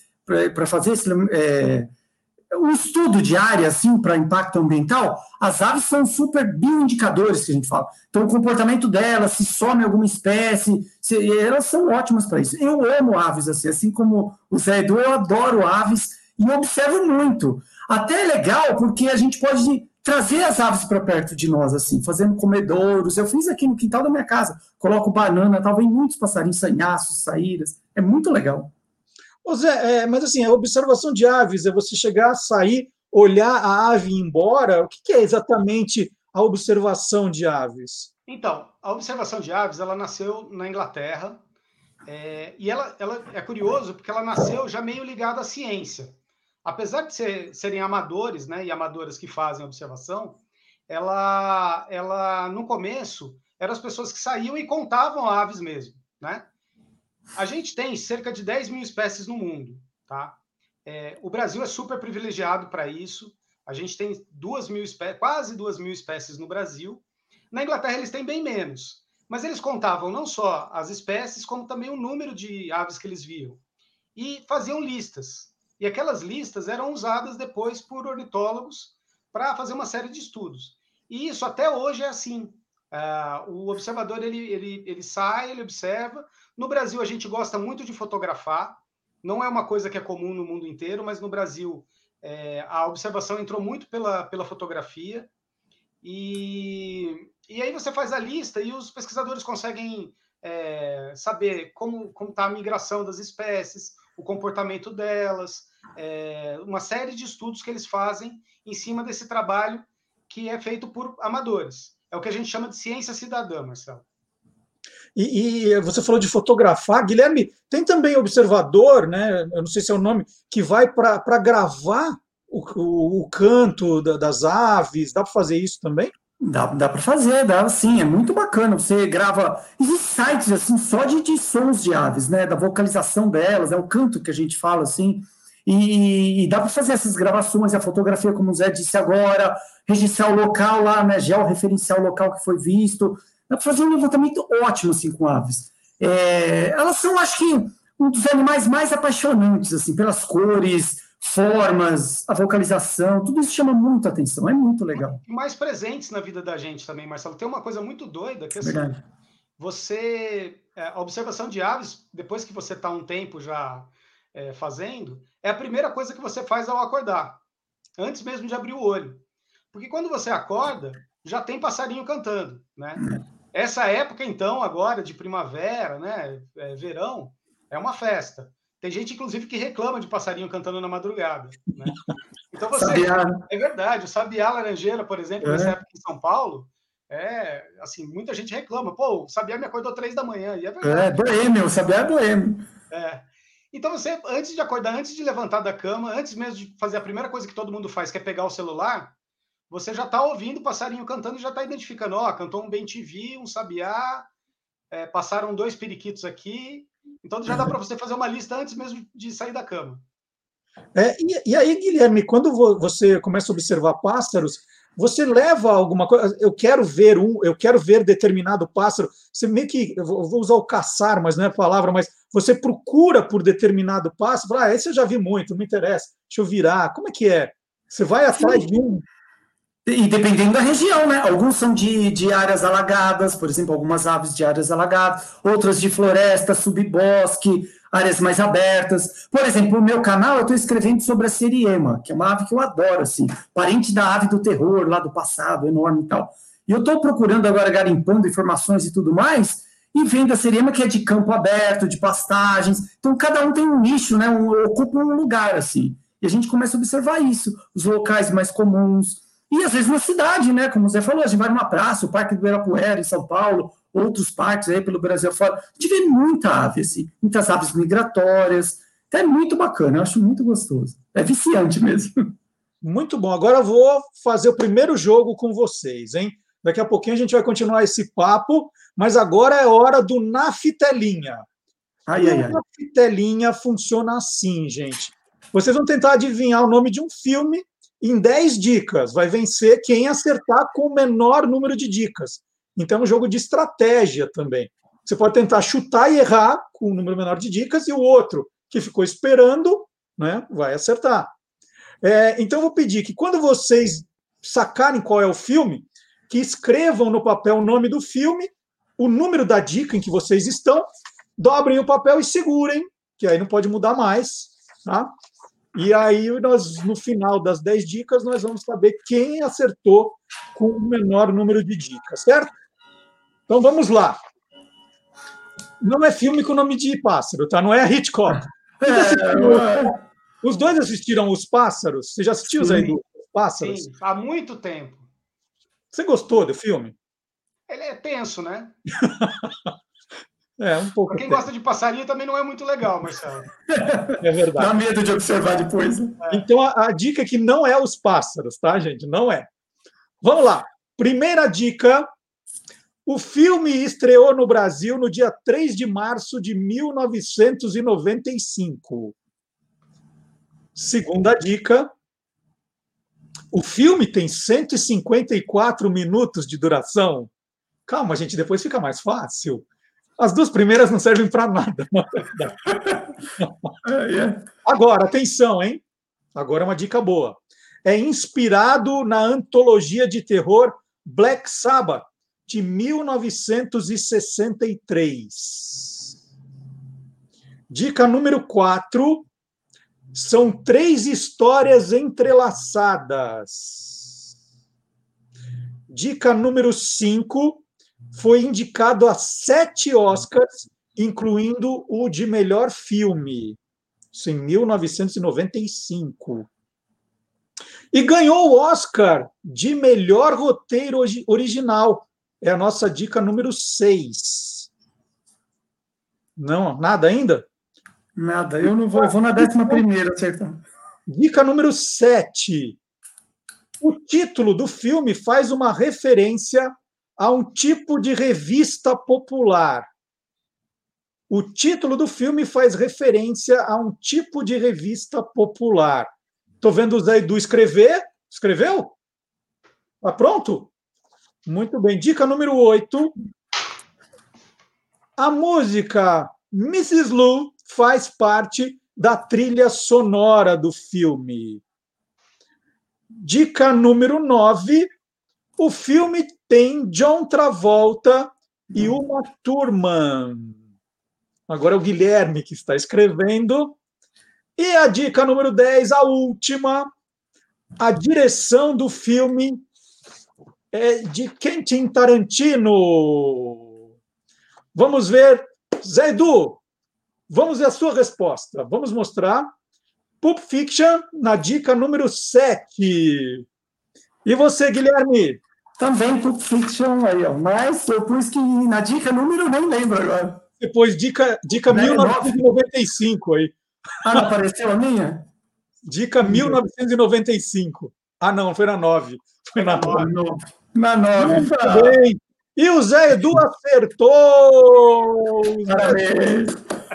Speaker 11: para fazer esse, é, um estudo de área, assim, para impacto ambiental, as aves são super bioindicadores, que a gente fala. Então, o comportamento delas, se some alguma espécie, se- elas são ótimas para isso. Eu amo aves, assim, assim como o Zé Edu, eu adoro aves e observo muito. Até é legal, porque a gente pode trazer as aves para perto de nós, assim, fazendo comedouros. Eu fiz aqui no quintal da minha casa, coloco banana, tal, vem muitos passarinhos, sanhaços, saíras. É muito legal.
Speaker 1: Ô Zé, é, mas assim, a observação de aves é você chegar, sair, olhar a ave e ir embora. O que que é exatamente a observação de aves?
Speaker 12: Então, a observação de aves, ela nasceu na Inglaterra, é, e ela, ela é curioso porque ela nasceu já meio ligada à ciência. Apesar de ser- serem amadores, né, e amadoras que fazem observação, ela, ela no começo eram as pessoas que saíam e contavam aves mesmo, né? A gente tem cerca de 10 mil espécies no mundo, tá? É, o Brasil é super privilegiado para isso. A gente tem duas mil quase duas mil espécies no Brasil. Na Inglaterra eles têm bem menos, mas eles contavam não só as espécies, como também o número de aves que eles viam e faziam listas. E aquelas listas eram usadas depois por ornitólogos para fazer uma série de estudos. E isso até hoje é assim. Ah, o observador ele, ele, ele sai, ele observa. No Brasil a gente gosta muito de fotografar. Não é uma coisa que é comum no mundo inteiro, mas no Brasil é, a observação entrou muito pela, pela fotografia. E, e aí você faz a lista e os pesquisadores conseguem é, saber como está a migração das espécies, o comportamento delas, é, uma série de estudos que eles fazem em cima desse trabalho que é feito por amadores. É o que a gente chama de ciência cidadã, Marcelo.
Speaker 1: E, e você falou de fotografar. Guilherme, tem também observador, né? Eu não sei se é o nome, que vai para gravar o, o, o canto da- das aves. Dá para fazer isso também?
Speaker 11: Dá, dá para fazer, dá sim, é muito bacana. Você grava. Existem sites assim só de, de sons de aves, né? Da vocalização delas, é o canto que a gente fala assim. E, e dá para fazer essas gravações, a fotografia, como o Zé disse agora, registrar o local lá, né, georreferenciar o local que foi visto. Dá para fazer um levantamento ótimo assim, com aves. É, elas são, acho que, um dos animais mais apaixonantes, assim, pelas cores, formas, a vocalização, tudo isso chama muito atenção, é muito legal.
Speaker 12: E mais presentes na vida da gente também, Marcelo. Tem uma coisa muito doida que assim,
Speaker 11: Verdade.
Speaker 12: você. é, A observação de aves, depois que você está um tempo já é, fazendo, é a primeira coisa que você faz ao acordar, antes mesmo de abrir o olho. Porque quando você acorda, já tem passarinho cantando, né? Essa época, então, agora de primavera, né? é, verão, é uma festa. Tem gente, inclusive, que reclama de passarinho cantando na madrugada. Né? Então você.
Speaker 11: Sabiá?
Speaker 12: É verdade. O sabiá laranjeira, por exemplo,
Speaker 11: É.
Speaker 12: nessa época em São Paulo, é assim, muita gente reclama. Pô, o sabiá me acordou três da manhã. E é
Speaker 11: É,
Speaker 12: verdade.
Speaker 11: boêmio, o Sabiá é boêmio.
Speaker 12: É. Então você, antes de acordar, antes de levantar da cama, antes mesmo de fazer a primeira coisa que todo mundo faz, que é pegar o celular, você já está ouvindo o passarinho cantando e já está identificando, ó, cantou um bem TV, um sabiá, é, passaram dois periquitos aqui. Então já dá para você fazer uma lista antes mesmo de sair da cama.
Speaker 1: É, e, e aí, Guilherme, quando vo- você começa a observar pássaros, você leva alguma coisa. Eu quero ver um, eu quero ver determinado pássaro. Você meio que, eu vou usar o caçar, mas não é a palavra, mas você procura por determinado pássaro. Ah, esse eu já vi muito, não me interessa. Deixa eu virar. Como é que é? Você vai atrás de um.
Speaker 11: E dependendo da região, né? Alguns são de, de áreas alagadas, por exemplo, algumas aves de áreas alagadas, outras de floresta, subbosque, áreas mais abertas. Por exemplo, no meu canal eu estou escrevendo sobre a seriema, que é uma ave que eu adoro, assim, parente da ave do terror lá do passado, enorme e tal. E eu estou procurando agora, garimpando informações e tudo mais, e vendo a seriema que é de campo aberto, de pastagens. Então, cada um tem um nicho, né? Um, ocupa um lugar, assim. E a gente começa a observar isso, os locais mais comuns. E às vezes na cidade, né? Como você falou, a gente vai numa praça, o Parque do Ibirapuera, em São Paulo, outros parques aí pelo Brasil fora. A gente vê muita ave, assim, muitas aves migratórias. Então é muito bacana, eu acho muito gostoso. É viciante mesmo.
Speaker 1: Muito bom. Agora eu vou fazer o primeiro jogo com vocês, hein? Daqui a pouquinho a gente vai continuar esse papo, mas agora é hora do Naftelinha.
Speaker 11: Ai, ai, ai.
Speaker 1: Naftelinha funciona assim, gente. Vocês vão tentar adivinhar o nome de um filme em 10 dicas. Vai vencer quem acertar com o menor número de dicas. Então é um jogo de estratégia também. Você pode tentar chutar e errar com um número menor de dicas, e o outro que ficou esperando né, vai acertar. É, então eu vou pedir que quando vocês sacarem qual é o filme, que escrevam no papel o nome do filme, o número da dica em que vocês estão, dobrem o papel e segurem, que aí não pode mudar mais, tá? E aí nós no final das 10 dicas nós vamos saber quem acertou com o menor número de dicas, certo? Então vamos lá. Não é filme com nome de pássaro, tá? Não é Hitchcock. Vocês assistiram- Os dois assistiram Os Pássaros? Você já assistiu, Zé Edu, Os Pássaros?
Speaker 12: Sim, há muito tempo.
Speaker 1: Você gostou do filme?
Speaker 12: Ele é tenso, né?
Speaker 1: É, um pouco.
Speaker 12: Para quem
Speaker 1: até.
Speaker 12: gosta de passarinho também não é muito legal, Marcelo.
Speaker 1: É verdade.
Speaker 11: Dá medo de observar depois. né?
Speaker 1: Então a, a dica é que não é os pássaros, tá, gente? Não é. Vamos lá. Primeira dica. O filme estreou no Brasil no dia 3 de março de 1995. Segunda dica. O filme tem 154 minutos de duração. Calma, gente, depois fica mais fácil. As duas primeiras não servem para nada, na verdade. Agora, atenção, hein? Agora é uma dica boa. É inspirado na antologia de terror Black Sabbath, de 1963. Dica número 4. São três histórias entrelaçadas. Dica número 5. Foi indicado a sete Oscars, incluindo o de melhor filme. Isso em 1995. E ganhou o Oscar de melhor roteiro origi- original. É a nossa dica número 6. Não, nada ainda?
Speaker 11: Nada, eu não vou, eu vou na décima primeira acertar.
Speaker 1: Dica número 7. O título do filme faz uma referência a um tipo de revista popular. O título do filme faz referência a um tipo de revista popular. Estou vendo o Zé Edu escrever. Escreveu? Está pronto? Muito bem. Dica número 8. A música Mrs. Lu faz parte da trilha sonora do filme. Dica número 9. O filme tem John Travolta e Uma Thurman. Agora é o Guilherme que está escrevendo. E a dica número 10, a última. A direção do filme é de Quentin Tarantino. Vamos ver. Zé Edu, vamos ver a sua resposta. Vamos mostrar. Pulp Fiction, na dica número 7. E você, Guilherme?
Speaker 11: Também Pulp Fiction aí, ó. Mas eu pus que na dica número nem lembro agora.
Speaker 1: Depois, dica, dica
Speaker 11: Né,
Speaker 1: 1995 aí.
Speaker 11: Ah, não apareceu a minha?
Speaker 1: Dica 1995. Ah, não, foi na 9. Foi na 9.
Speaker 11: Na 9.
Speaker 1: Muito bem. E o Zé Edu acertou!
Speaker 11: Parabéns!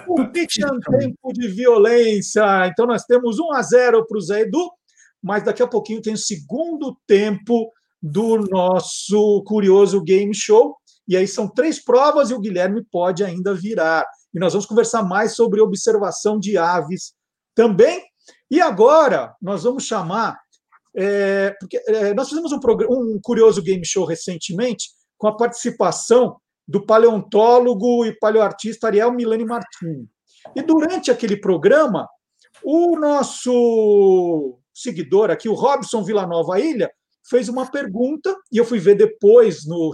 Speaker 1: O Fiction Tempo de Violência. Então nós temos 1 a 0 para o Zé Edu, mas daqui a pouquinho tem o segundo tempo do nosso curioso game show. E aí são três provas e o Guilherme pode ainda virar. E nós vamos conversar mais sobre observação de aves também. E agora nós vamos chamar. É, porque é, nós fizemos um, um curioso game show recentemente com a participação do paleontólogo e paleoartista Ariel Milani Martins. E durante aquele programa, o nosso seguidor aqui, o Robson Villanova Ilha, fez uma pergunta, e eu fui ver depois no,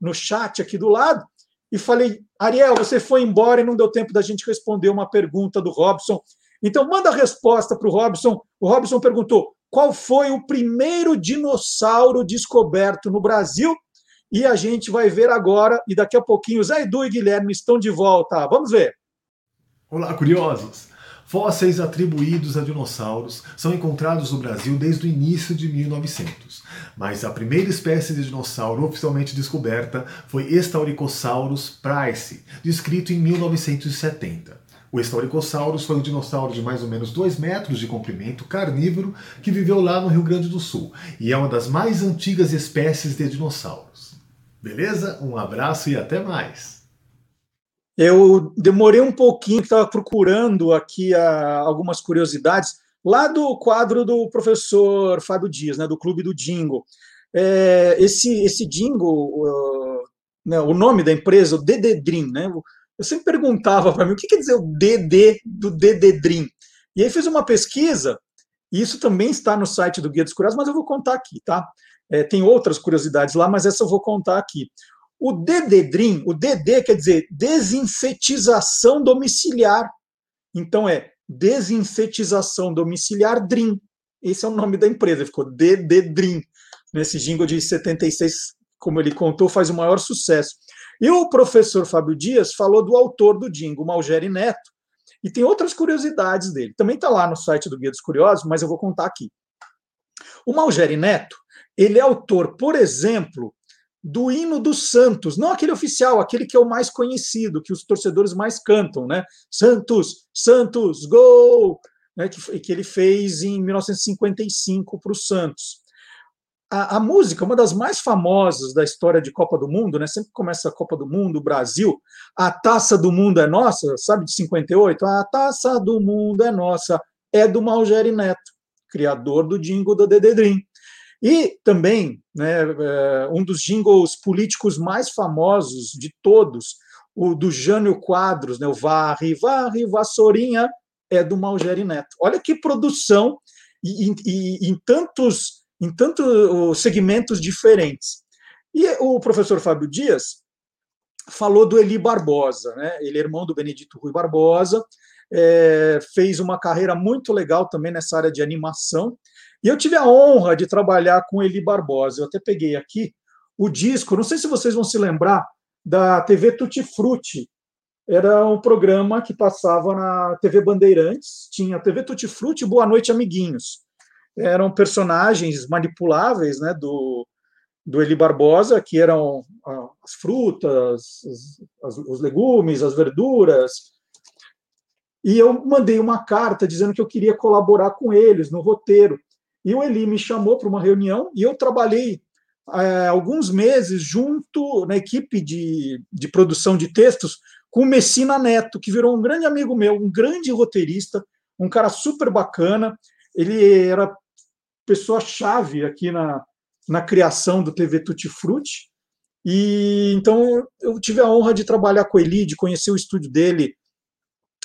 Speaker 1: no chat aqui do lado, e falei, Ariel, você foi embora e não deu tempo da gente responder uma pergunta do Robson. Então, manda a resposta para o Robson. O Robson perguntou qual foi o primeiro dinossauro descoberto no Brasil, e a gente vai ver agora, e daqui a pouquinho, Zé Edu e Guilherme estão de volta. Vamos ver.
Speaker 13: Olá, curiosos! Fósseis atribuídos a dinossauros são encontrados no Brasil desde o início de 1900, mas a primeira espécie de dinossauro oficialmente descoberta foi Estauricosaurus price, descrito em 1970. O Estauricosaurus foi um dinossauro de mais ou menos 2 metros de comprimento, carnívoro, que viveu lá no Rio Grande do Sul e é uma das mais antigas espécies de dinossauros. Beleza? Um abraço e até mais!
Speaker 1: Eu demorei um pouquinho, estava procurando aqui ah, algumas curiosidades, lá do quadro do professor Fábio Dias, né, do Clube do Dingo. É, esse, esse Dingo, uh, né, o nome da empresa, o DD Dream, né, eu sempre perguntava para mim o que quer dizer o DD do DD Dream. E aí fiz uma pesquisa, e isso também está no site do Guia dos Curiosos, mas eu vou contar aqui, tá? É, tem outras curiosidades lá, mas essa eu vou contar aqui. O DD-DRIM, o DD quer dizer desinsetização domiciliar. Então é desinsetização domiciliar DRIM. Esse é o nome da empresa, ficou DD-DRIM. Nesse jingle de 76, como ele contou, faz o maior sucesso. E o professor Fábio Dias falou do autor do jingle, Malgeri Neto, e tem outras curiosidades dele. Também está lá no site do Guia dos Curiosos, mas eu vou contar aqui. O Malgeri Neto, ele é autor, por exemplo, do hino dos Santos, não aquele oficial, aquele que é o mais conhecido, que os torcedores mais cantam, né? Santos, Santos, gol! Né? Que, que ele fez em 1955 para o Santos. A, a, música, uma das mais famosas da história de Copa do Mundo, né? Sempre começa a Copa do Mundo, o Brasil, a taça do mundo é nossa, sabe, de 58? A taça do mundo é nossa, é do Malgeri Neto, criador do jingle do Dededrim. E também, né, um dos jingles políticos mais famosos de todos, o do Jânio Quadros, né, o Varre, Varre, Vassourinha, é do Malgeri Neto. Olha que produção e, e, e em tantos em tantos segmentos diferentes. E o professor Fábio Dias falou do Eli Barbosa, né? ele é irmão do Benedito Rui Barbosa, é, fez uma carreira muito legal também nessa área de animação, e eu tive a honra de trabalhar com Eli Barbosa. Eu até peguei aqui o disco, não sei se vocês vão se lembrar da TV Tutti Frutti. Era um programa que passava na TV Bandeirantes, tinha TV Tutti Frutti, Boa Noite Amiguinhos. Eram personagens manipuláveis, né, do do Eli Barbosa, que eram as frutas, as, os legumes, as verduras. E eu mandei uma carta dizendo que eu queria colaborar com eles no roteiro. E o Eli me chamou para uma reunião e eu trabalhei é, alguns meses junto na equipe de, de produção de textos com o Messina Neto, que virou um grande amigo meu, um grande roteirista, um cara super bacana. Ele era pessoa-chave aqui na, na criação do TV Tutti Frutti. E então eu tive a honra de trabalhar com ele, de conhecer o estúdio dele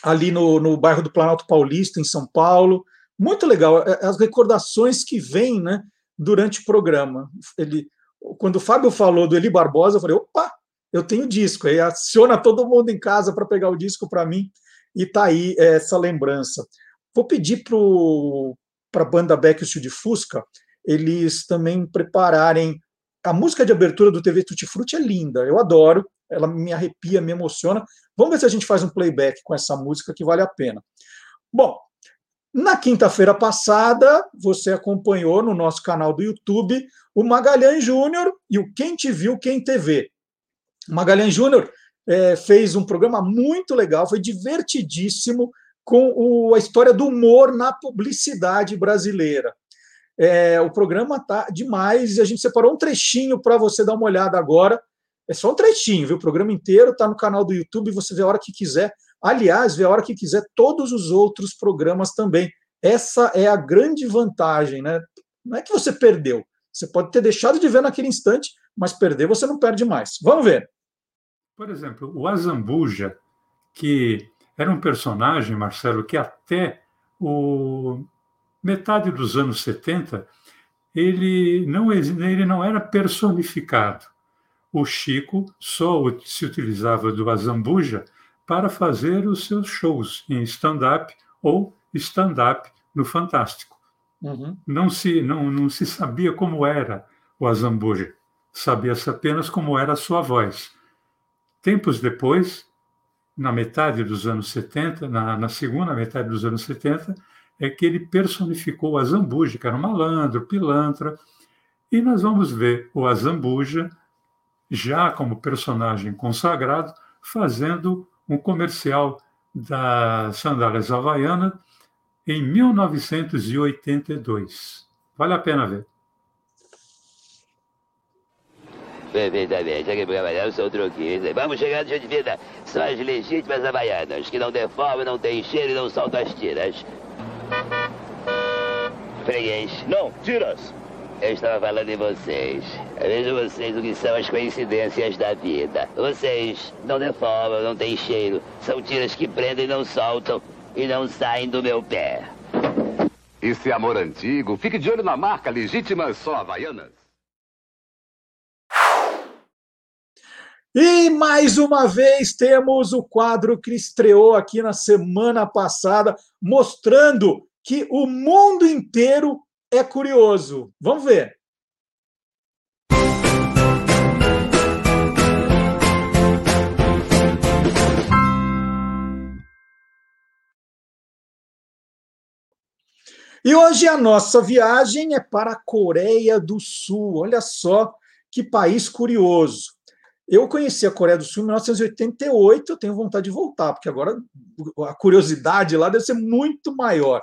Speaker 1: ali no, no bairro do Planalto Paulista, em São Paulo. Muito legal, é, as recordações que vêm né, durante o programa. Ele, quando o Fábio falou do Eli Barbosa, eu falei: opa, eu tenho disco. Aí aciona todo mundo em casa para pegar o disco para mim, e tá aí essa lembrança. Vou pedir para a banda de Fusca eles também prepararem. A música de abertura do TV Tutti Frutti é linda, eu adoro, ela me arrepia, me emociona. Vamos ver se a gente faz um playback com essa música que vale a pena. Bom, na quinta-feira passada, você acompanhou no nosso canal do YouTube o Magalhães Júnior e o Quem Te Viu, Quem TV. O Magalhães Júnior é, fez um programa muito legal, foi divertidíssimo com o, a história do humor na publicidade brasileira. É, o programa tá demais e a gente separou um trechinho para você dar uma olhada agora. É só um trechinho, viu? O programa inteiro está no canal do YouTube, você vê a hora que quiser. Aliás, vê a hora que quiser todos os outros programas também. Essa é a grande vantagem, né? Não é que você perdeu. Você pode ter deixado de ver naquele instante, mas perder você não perde mais. Vamos ver.
Speaker 14: Por exemplo, o Azambuja, que era um personagem, Marcelo, que até o metade dos anos 70 ele não, ele não era personificado o Chico só se utilizava do Azambuja para fazer os seus shows em stand-up ou stand-up no Fantástico. Uhum. Não, se, não, não se sabia como era o Azambuja, sabia-se apenas como era a sua voz. Tempos depois, na metade dos anos 70, na, na segunda metade dos anos 70, é que ele personificou o Azambuja, que era um malandro, pilantra, e nós vamos ver o Azambuja já como personagem consagrado, fazendo um comercial da Sandálias Havaiana em 1982. Vale a pena ver.
Speaker 15: Perfeitamente, aqui para trabalhar sou troquista. Vamos chegar no dia de vida. São as legítimas havaianas, que não deformam, não tem cheiro e não soltam as tiras. Freguês.
Speaker 16: Não, tiras.
Speaker 15: Eu estava falando em vocês. Vejo vocês o que são as coincidências da vida. Vocês não deformam, não têm cheiro. São tiras que prendem e não soltam e não saem do meu pé.
Speaker 17: É amor antigo. Fique de olho na marca Legítimas Só Havaianas.
Speaker 1: E mais uma vez temos o quadro que estreou aqui na semana passada, mostrando que o mundo inteiro é curioso. Vamos ver. E hoje a nossa viagem é para a Coreia do Sul. Olha só que país curioso. Eu conheci a Coreia do Sul em 1988, eu tenho vontade de voltar, porque agora a curiosidade lá deve ser muito maior.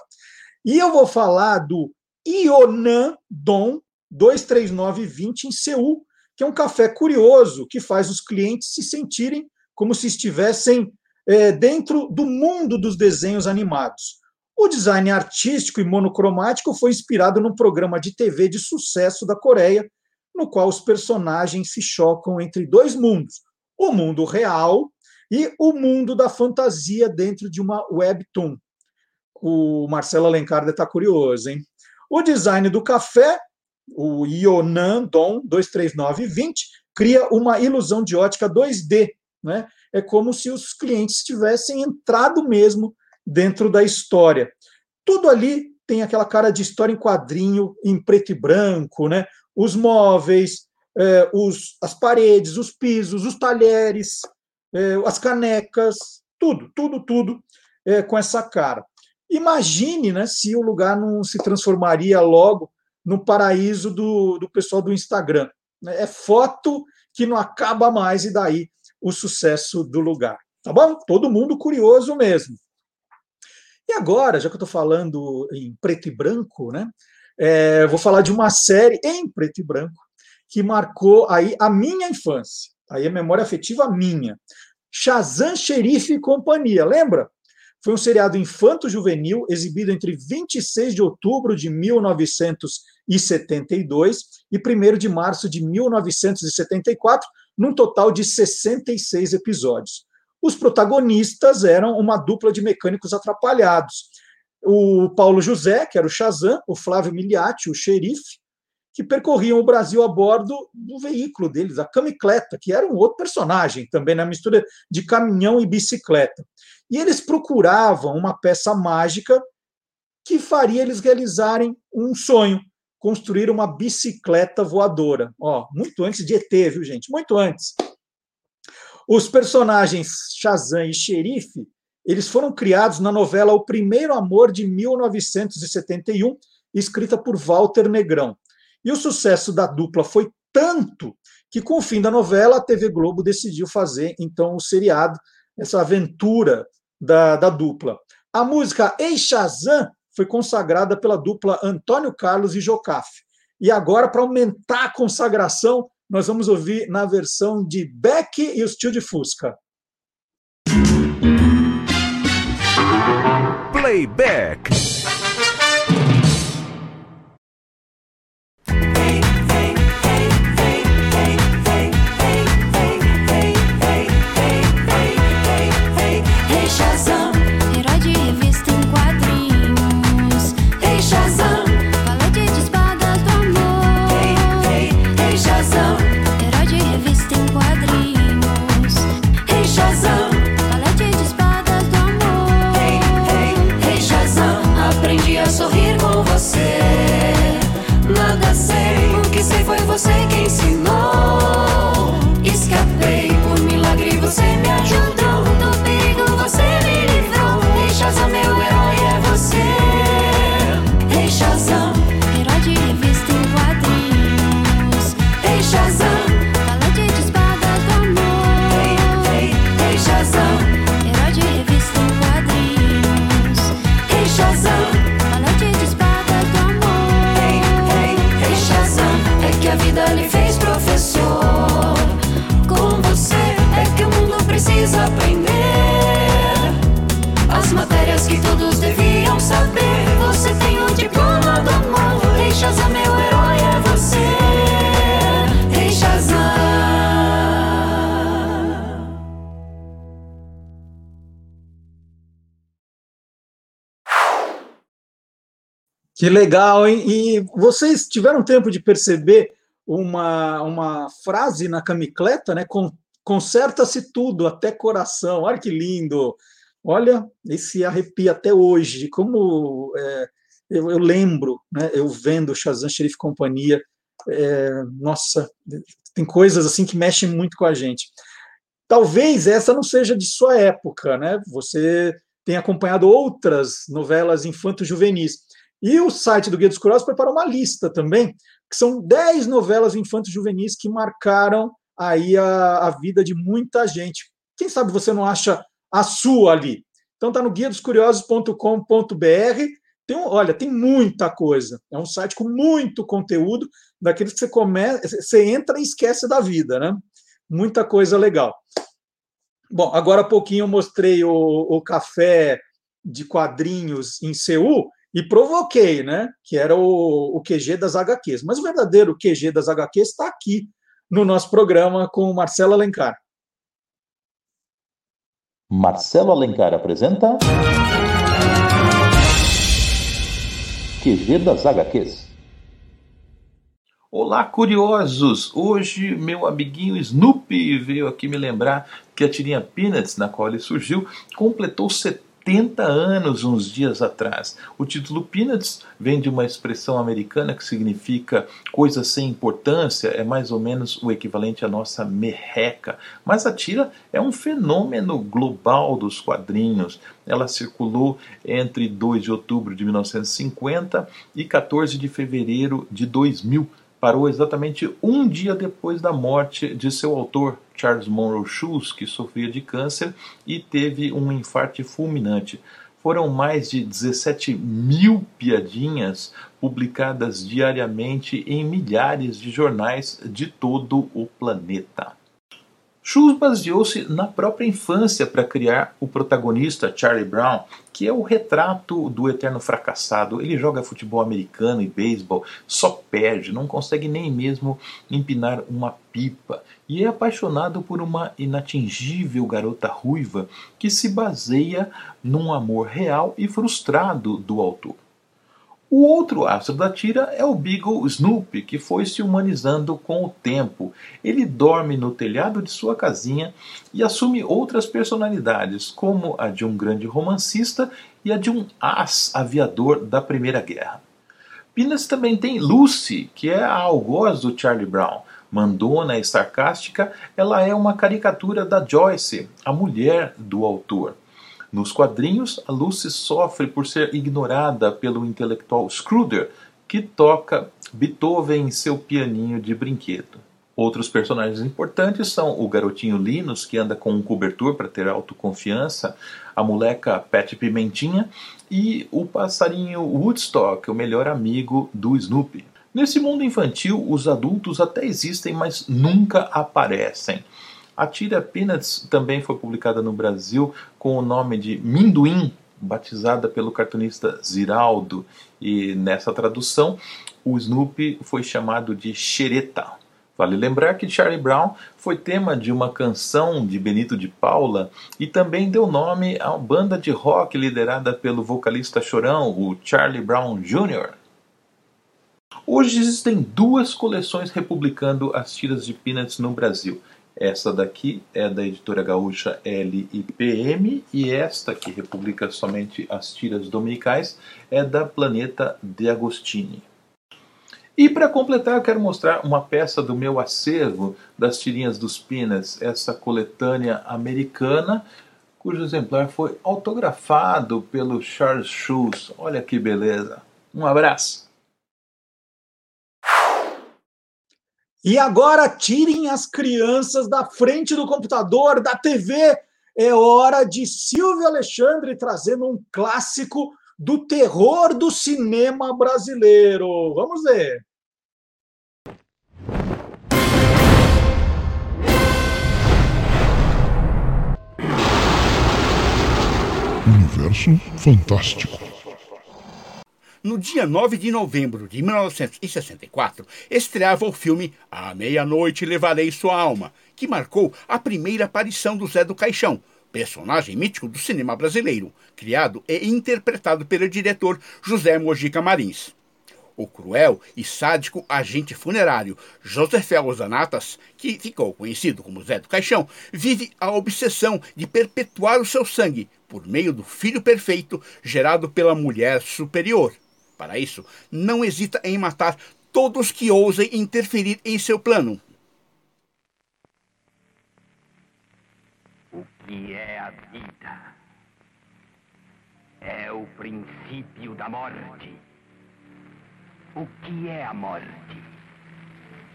Speaker 1: E eu vou falar do Ionan Dom 23920 em Seul, que é um café curioso que faz os clientes se sentirem como se estivessem é, dentro do mundo dos desenhos animados. O design artístico e monocromático foi inspirado num programa de TV de sucesso da Coreia, no qual os personagens se chocam entre dois mundos: o mundo real e o mundo da fantasia dentro de uma webtoon. O Marcelo Alencar estar curioso, hein? O design do café, o Ionan Dom 23920, cria uma ilusão de ótica 2D. Né? É como se os clientes tivessem entrado mesmo dentro da história. Tudo ali tem aquela cara de história em quadrinho, em preto e branco, né? Os móveis, eh, os, as paredes, os pisos, os talheres, eh, as canecas, tudo, tudo, tudo eh, com essa cara. Imagine né, se o lugar não se transformaria logo no paraíso do, do pessoal do Instagram. né? é foto que não acaba mais, e daí o sucesso do lugar. Tá bom? Todo mundo curioso mesmo. E agora, já que eu estou falando em preto e branco, né? É, vou falar de uma série em preto e branco que marcou aí a minha infância, aí a memória afetiva minha. Shazam, Xerife e Companhia, lembra? Foi um seriado infanto-juvenil exibido entre 26 de outubro de 1972 e 1 de março de 1974, num total de 66 episódios. Os protagonistas eram uma dupla de mecânicos atrapalhados. O Paulo José, que era o Shazam, o Flávio Miliati, o xerife, que percorriam o Brasil a bordo do veículo deles, a camicleta, que era um outro personagem também, na mistura de caminhão e bicicleta. E eles procuravam uma peça mágica que faria eles realizarem um sonho, construir uma bicicleta voadora. Ó, muito antes de ET, viu, gente? Muito antes. Os personagens Shazam e Xerife, eles foram criados na novela O Primeiro Amor de 1971, escrita por Walter Negrão. E o sucesso da dupla foi tanto que, com o fim da novela, a TV Globo decidiu fazer, então, o seriado, essa aventura da, da dupla. A música Ei Shazam foi consagrada pela dupla Antônio Carlos e Jocafe. E agora, para aumentar a consagração, nós vamos ouvir na versão de Beck e o Tio de Fusca.
Speaker 2: Playback.
Speaker 4: Ei Que
Speaker 1: legal, hein? E vocês tiveram tempo de perceber uma, uma frase na camicleta, né? Con- Conserta-se tudo, até coração. Olha que lindo! Olha, esse arrepia até hoje. Como é, eu, eu lembro, né? Eu vendo Shazam Sheriff Companhia. é, nossa, tem coisas assim que mexem muito com a gente. Talvez essa não seja de sua época, né? Você tem acompanhado outras novelas infanto-juvenis. E o site do Guia dos Curiosos preparou uma lista também, que são 10 novelas infanto-juvenis que marcaram aí a, a vida de muita gente. Quem sabe você não acha a sua ali? Então tá no guia dos curiosos.com.br. Tem, olha, tem muita coisa. É um site com muito conteúdo, daqueles que você começa, você entra e esquece da vida, né? Muita coisa legal. Bom, agora há pouquinho eu mostrei o, o café de quadrinhos em Seul e provoquei, né? Que era o, o QG das HQs. Mas o verdadeiro QG das HQs está aqui no nosso programa com o Marcelo Alencar.
Speaker 16: Marcelo Alencar apresenta. QG das HQs.
Speaker 18: Olá, curiosos! Hoje, meu amiguinho Snoopy veio aqui me lembrar que a tirinha Peanuts, na qual ele surgiu, completou 70 anos uns dias atrás. O título Peanuts vem de uma expressão americana que significa coisa sem importância, é mais ou menos o equivalente à nossa merreca. Mas a tira é um fenômeno global dos quadrinhos. Ela circulou entre 2 de outubro de 1950 e 14 de fevereiro de 2000 parou exatamente um dia depois da morte de seu autor, Charles Monroe Shoes, que sofria de câncer e teve um infarto fulminante. Foram mais de 17 mil piadinhas publicadas diariamente em milhares de jornais de todo o planeta. Schulz baseou-se na própria infância para criar o protagonista Charlie Brown, que é o retrato do eterno fracassado. Ele joga futebol americano e beisebol, só perde, não consegue nem mesmo empinar uma pipa e é apaixonado por uma inatingível garota ruiva que se baseia num amor real e frustrado do autor. O outro astro da tira é o Beagle Snoopy, que foi se humanizando com o tempo. Ele dorme no telhado de sua casinha e assume outras personalidades, como a de um grande romancista e a de um as aviador da Primeira Guerra. Pinas também tem Lucy, que é a algoz do Charlie Brown. Mandona e sarcástica, ela é uma caricatura da Joyce, a mulher do autor. Nos quadrinhos, a Lucy sofre por ser ignorada pelo intelectual Scruder, que toca Beethoven em seu pianinho de brinquedo. Outros personagens importantes são o garotinho Linus, que anda com um cobertor para ter autoconfiança, a moleca Pet Pimentinha e o passarinho Woodstock, o melhor amigo do Snoopy. Nesse mundo infantil, os adultos até existem, mas nunca aparecem. A tira Peanuts também foi publicada no Brasil com o nome de Minduim, batizada pelo cartunista Ziraldo, e nessa tradução o Snoopy foi chamado de Xereta. Vale lembrar que Charlie Brown foi tema de uma canção de Benito de Paula e também deu nome a uma banda de rock liderada pelo vocalista chorão, o Charlie Brown Jr. Hoje existem duas coleções republicando as tiras de Peanuts no Brasil. Essa daqui é da editora gaúcha LIPM e esta que republica somente as tiras dominicais é da Planeta de Agostini. E para completar, eu quero mostrar uma peça do meu acervo das tirinhas dos Peanuts, essa coletânea americana, cujo exemplar foi autografado pelo Charles Schulz. Olha que beleza! Um abraço!
Speaker 1: E agora tirem as crianças da frente do computador, da TV. É hora de Silvio Alexandre trazendo um clássico do terror do cinema brasileiro. Vamos ver.
Speaker 19: Universo Fantástico.
Speaker 20: No dia 9 de novembro de 1964, estreava o filme À Meia-Noite Levarei Sua Alma, que marcou a primeira aparição do Zé do Caixão, personagem mítico do cinema brasileiro, criado e interpretado pelo diretor José Mojica Marins. O cruel e sádico agente funerário José Osanatas, que ficou conhecido como Zé do Caixão, vive a obsessão de perpetuar o seu sangue por meio do filho perfeito gerado pela mulher superior. Para isso, não hesita em matar todos que ousem interferir em seu plano.
Speaker 21: O que é a vida? É o princípio da morte. O que é a morte?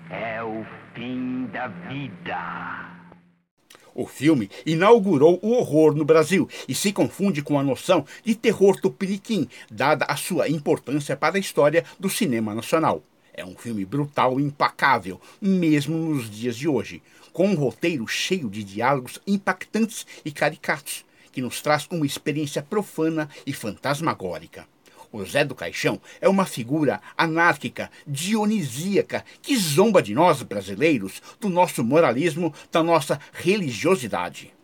Speaker 21: É o fim da vida.
Speaker 20: O filme inaugurou o horror no Brasil e se confunde com a noção de terror tupiniquim, dada a sua importância para a história do cinema nacional. É um filme brutal e implacável, mesmo nos dias de hoje, com um roteiro cheio de diálogos impactantes e caricatos, que nos traz uma experiência profana e fantasmagórica. O Zé do Caixão é uma figura anárquica, dionisíaca, que zomba de nós brasileiros, do nosso moralismo, da nossa religiosidade.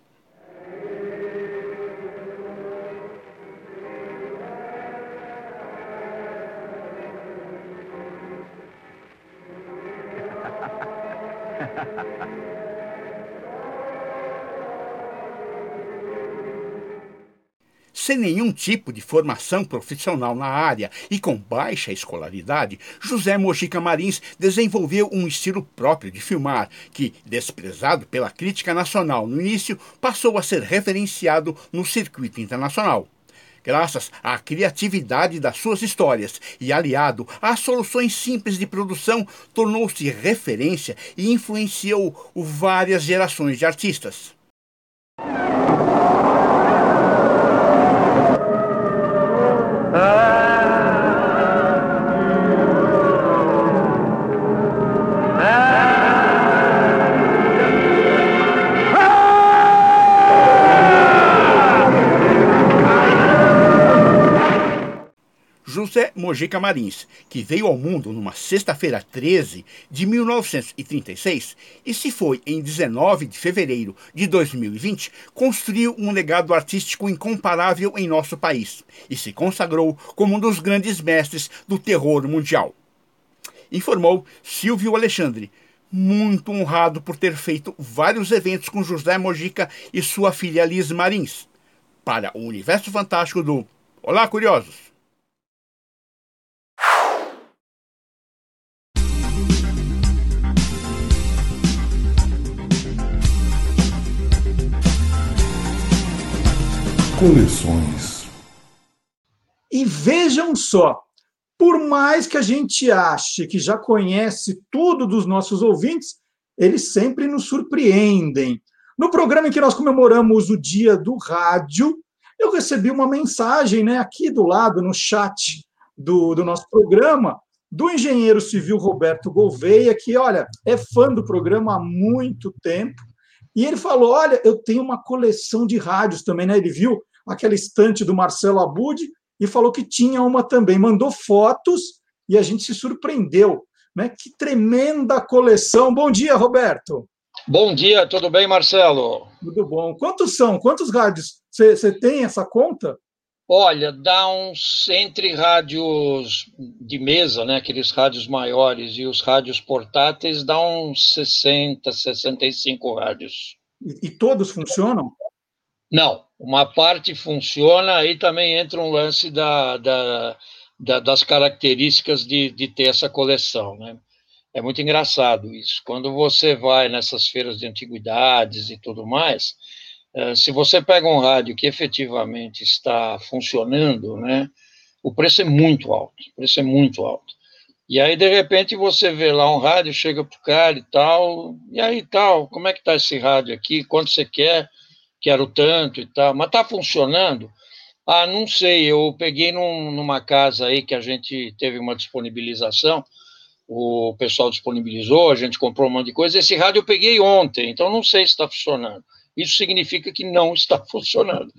Speaker 20: Nenhum tipo de formação profissional na área e com baixa escolaridade, José Mojica Marins desenvolveu um estilo próprio de filmar, que, desprezado pela crítica nacional no início, passou a ser referenciado no circuito internacional. Graças à criatividade das suas histórias e aliado às soluções simples de produção, tornou-se referência e influenciou várias gerações de artistas. José Mojica Marins, que veio ao mundo numa sexta-feira 13 de 1936 e se foi em 19 de fevereiro de 2020, construiu um legado artístico incomparável em nosso país e se consagrou como um dos grandes mestres do terror mundial. Informou Silvio Alexandre, muito honrado por ter feito vários eventos com José Mojica e sua filha Liz Marins. Para o Universo Fantástico do Olá, Curiosos!
Speaker 19: Coleções.
Speaker 1: E vejam só, por mais que a gente ache que já conhece tudo dos nossos ouvintes, eles sempre nos surpreendem. No programa em que nós comemoramos o Dia do Rádio, eu recebi uma mensagem né, aqui do lado, no chat do, do nosso programa, do engenheiro civil Roberto Gouveia, que, olha, é fã do programa há muito tempo e ele falou: Olha, eu tenho uma coleção de rádios também, né? Ele viu aquela estante do Marcelo Abud e falou que tinha uma também. Mandou fotos e a gente se surpreendeu. Né? Que tremenda coleção. Bom dia, Roberto.
Speaker 22: Bom dia, tudo bem, Marcelo?
Speaker 1: Tudo bom. Quantos são? Quantos rádios? Você tem essa conta?
Speaker 22: Olha, dá uns entre rádios de mesa, né, aqueles rádios maiores, e os rádios portáteis, dá uns 60, 65 rádios.
Speaker 1: E, e todos funcionam?
Speaker 22: Não, uma parte funciona, aí também entra um lance da, da, da, das características de, de ter essa coleção, né? É muito engraçado isso. Quando você vai nessas feiras de antiguidades e tudo mais, eh, se você pega um rádio que efetivamente está funcionando, né, o preço é muito alto, o preço é muito alto. E aí, de repente, você vê lá um rádio, chega pro cara e tal, e aí tal, como é que tá esse rádio aqui, quanto você quer, quero tanto e tal, mas tá funcionando? Ah, não sei, eu peguei num, numa casa aí que a gente teve uma disponibilização, o pessoal disponibilizou, a gente comprou um monte de coisa, esse rádio eu peguei ontem, então não sei se está funcionando isso significa que não está funcionando.